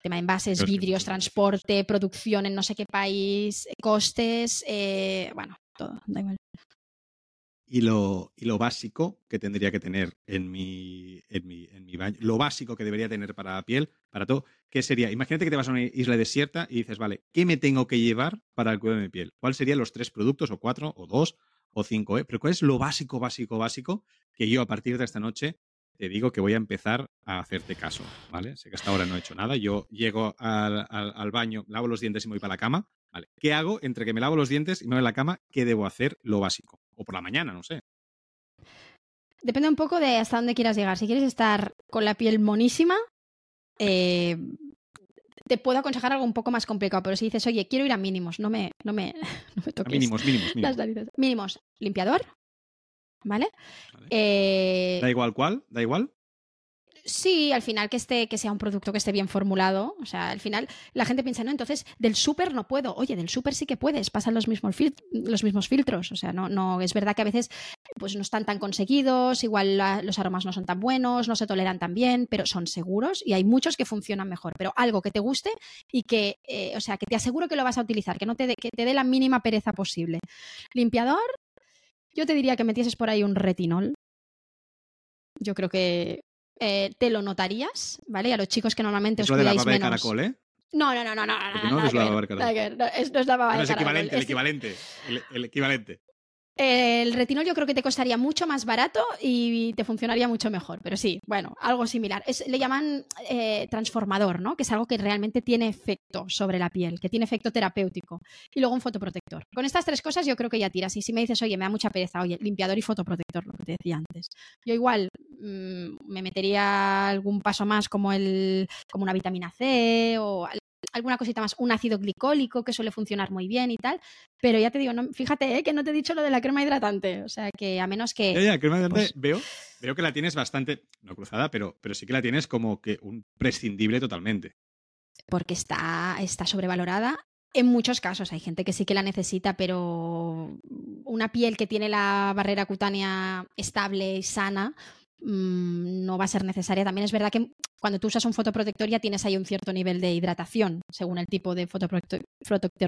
Tema de envases, vidrios, transporte, producción en no sé qué país, costes, eh, bueno, todo, da igual y lo, y lo básico que tendría que tener en mi, en, mi, en mi baño, lo básico que debería tener para la piel, para todo, ¿qué sería? Imagínate que te vas a una isla desierta y dices, vale, ¿qué me tengo que llevar para el cuidado de mi piel? ¿Cuáles serían los tres productos, o cuatro, o dos, o cinco? Eh? Pero ¿cuál es lo básico, básico, básico que yo a partir de esta noche te digo que voy a empezar a hacerte caso, ¿vale? Sé que hasta ahora no he hecho nada. Yo llego al, al baño, lavo los dientes y me voy para la cama. Vale. ¿Qué hago entre que me lavo los dientes y me voy a la cama? ¿Qué debo hacer? Lo básico. O por la mañana, no sé. Depende un poco de hasta dónde quieras llegar. Si quieres estar con la piel monísima, eh, te puedo aconsejar algo un poco más complicado. Pero si dices, oye, quiero ir a mínimos, no me, no me, <laughs> toques. mínimos, mínimos, mínimos. Mínimos. Limpiador, ¿vale? Eh, ¿Da igual cuál? ¿Da igual? Sí, al final que esté, que sea un producto que esté bien formulado. O sea, al final la gente piensa, no, entonces del súper no puedo. Oye, del súper sí que puedes, pasan los mismos, los mismos filtros. O sea, no, no, es verdad que a veces pues no están tan conseguidos, igual los aromas no son tan buenos, no se toleran tan bien, pero son seguros y hay muchos que funcionan mejor. Pero algo que te guste y que, eh, o sea, que te aseguro que lo vas a utilizar, que no te que te dé la mínima pereza posible. Limpiador, yo te diría que metieses por ahí un retinol. Yo creo que eh, te lo notarías, ¿vale? Y a los chicos que normalmente os de la menos. De caracol, ¿eh? No, no, no, no, no. no, no, no es la baba de caracol. No, es, no es la baba de caracol. El equivalente, el equivalente. El retinol yo creo que te costaría mucho más barato y te funcionaría mucho mejor, pero sí, bueno, algo similar. Es, le llaman eh, transformador, ¿no? Que es algo que realmente tiene efecto sobre la piel, que tiene efecto terapéutico. Y luego un fotoprotector. Con estas tres cosas yo creo que ya tiras. Y si me dices, oye, me da mucha pereza, oye, limpiador y fotoprotector, lo que te decía antes. Yo igual mmm, me metería algún paso más como, el, como una vitamina C o alguna cosita más, un ácido glicólico que suele funcionar muy bien y tal. Pero ya te digo, no, fíjate ¿eh? que no te he dicho lo de la crema hidratante. O sea, que a menos que. Ya, crema hidratante, pues veo, veo que la tienes bastante, no cruzada, pero, pero sí que la tienes como que un prescindible totalmente. Porque está, está sobrevalorada. En muchos casos hay gente que sí que la necesita, pero una piel que tiene la barrera cutánea estable y sana, Mm, no va a ser necesaria. También es verdad que cuando tú usas un fotoprotector ya tienes ahí un cierto nivel de hidratación, según el tipo de fotoprotector,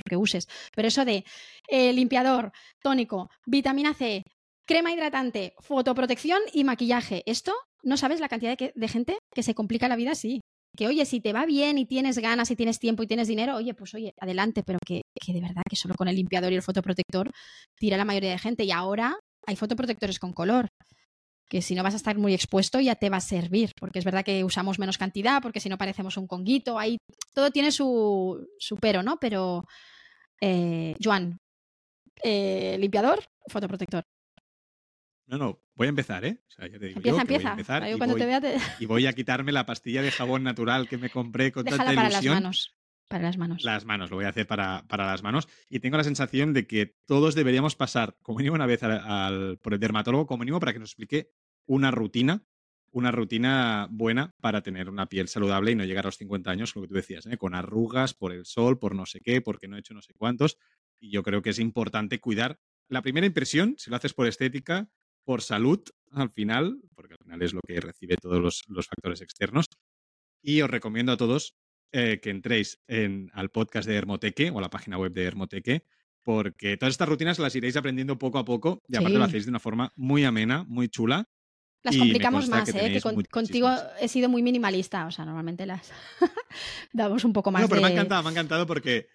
que uses. Pero eso de eh, limpiador, tónico, vitamina C, crema hidratante, fotoprotección y maquillaje. Esto, no sabes la cantidad de, gente que se complica la vida así. Que oye, si te va bien y tienes ganas y tienes tiempo y tienes dinero, oye, pues oye, adelante, pero que, que de verdad que solo con el limpiador y el fotoprotector tira la mayoría de gente. Y ahora hay fotoprotectores con color que si no vas a estar muy expuesto ya te va a servir, porque es verdad que usamos menos cantidad, porque si no parecemos un conguito, ahí todo tiene su, su pero, ¿no? Pero, eh, Joan, eh, limpiador, fotoprotector. No, no, voy a empezar, ¿eh? O sea, ya te digo empieza, empieza. Voy a empezar y, voy, a quitarme la pastilla de jabón natural que me compré con <laughs> tanta ilusión. para las manos. Para las manos. Las manos, lo voy a hacer para, para, las manos. Y tengo la sensación de que todos deberíamos pasar, como mínimo una vez al, por el dermatólogo, como mínimo para que nos explique una rutina, una rutina buena para tener una piel saludable y no llegar a los 50 años, lo que tú decías, ¿eh? con arrugas por el sol, por no sé qué, porque no he hecho no sé cuántos. Y yo creo que es importante cuidar la primera impresión, si lo haces por estética, por salud, al final, porque al final es lo que recibe todos los, los factores externos. Y os recomiendo a todos eh, que entréis en, al podcast de Hermoteque o a la página web de Hermoteque, porque todas estas rutinas las iréis aprendiendo poco a poco y aparte lo hacéis de una forma muy amena, muy chula. Las complicamos más, ¿eh? Que contigo he sido muy minimalista, o sea, normalmente las <laughs> damos un poco más. No, pero me ha encantado, me ha encantado porque,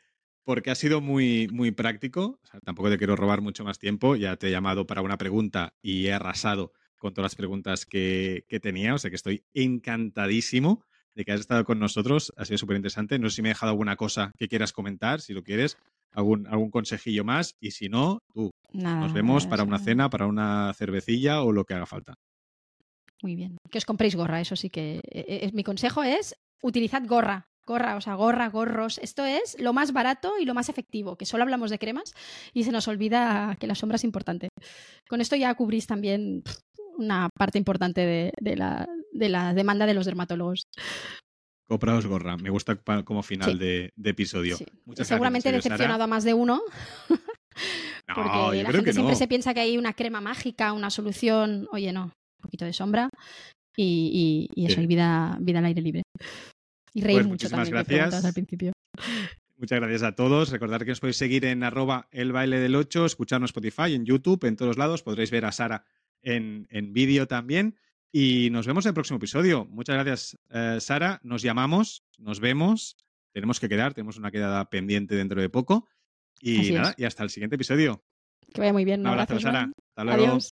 porque ha sido muy, muy práctico. tampoco te quiero robar mucho más tiempo. Ya te he llamado para una pregunta y he arrasado con todas las preguntas que, que tenía. O sea que estoy encantadísimo de que has estado con nosotros. Ha sido súper interesante. No sé si me he dejado alguna cosa que quieras comentar, si lo quieres, algún, algún consejillo más. Y si no, tú. nos vemos para una cena, para una cervecilla o lo que haga falta. Muy bien. Que os compréis gorra, eso sí que. Eh, eh, mi consejo es utilizad gorra. gorra, o sea, gorra, gorros. Esto es lo más barato y lo más efectivo, que solo hablamos de cremas y se nos olvida que la sombra es importante. Con esto ya cubrís también una parte importante de, la, demanda de los dermatólogos. Compraos gorra, me gusta como final de, episodio. Seguramente he decepcionado a más de uno. porque la gente siempre se piensa que hay una crema mágica, una solución. Oye, no, un poquito de sombra y, eso, y vida, vida al aire libre. Y reír pues mucho también, gracias. al principio. Muchas gracias a todos. Recordad que os podéis seguir en arroba el baile del 8, escucharnos en Spotify, en YouTube, en todos lados. Podréis ver a Sara en, vídeo también. Y nos vemos en el próximo episodio. Muchas gracias, eh, Sara. Nos llamamos, nos vemos. Tenemos que quedar, tenemos una quedada pendiente dentro de poco. Y nada, y hasta el siguiente episodio. Que vaya muy bien. Un abrazo, Sara. Hasta luego. Adiós.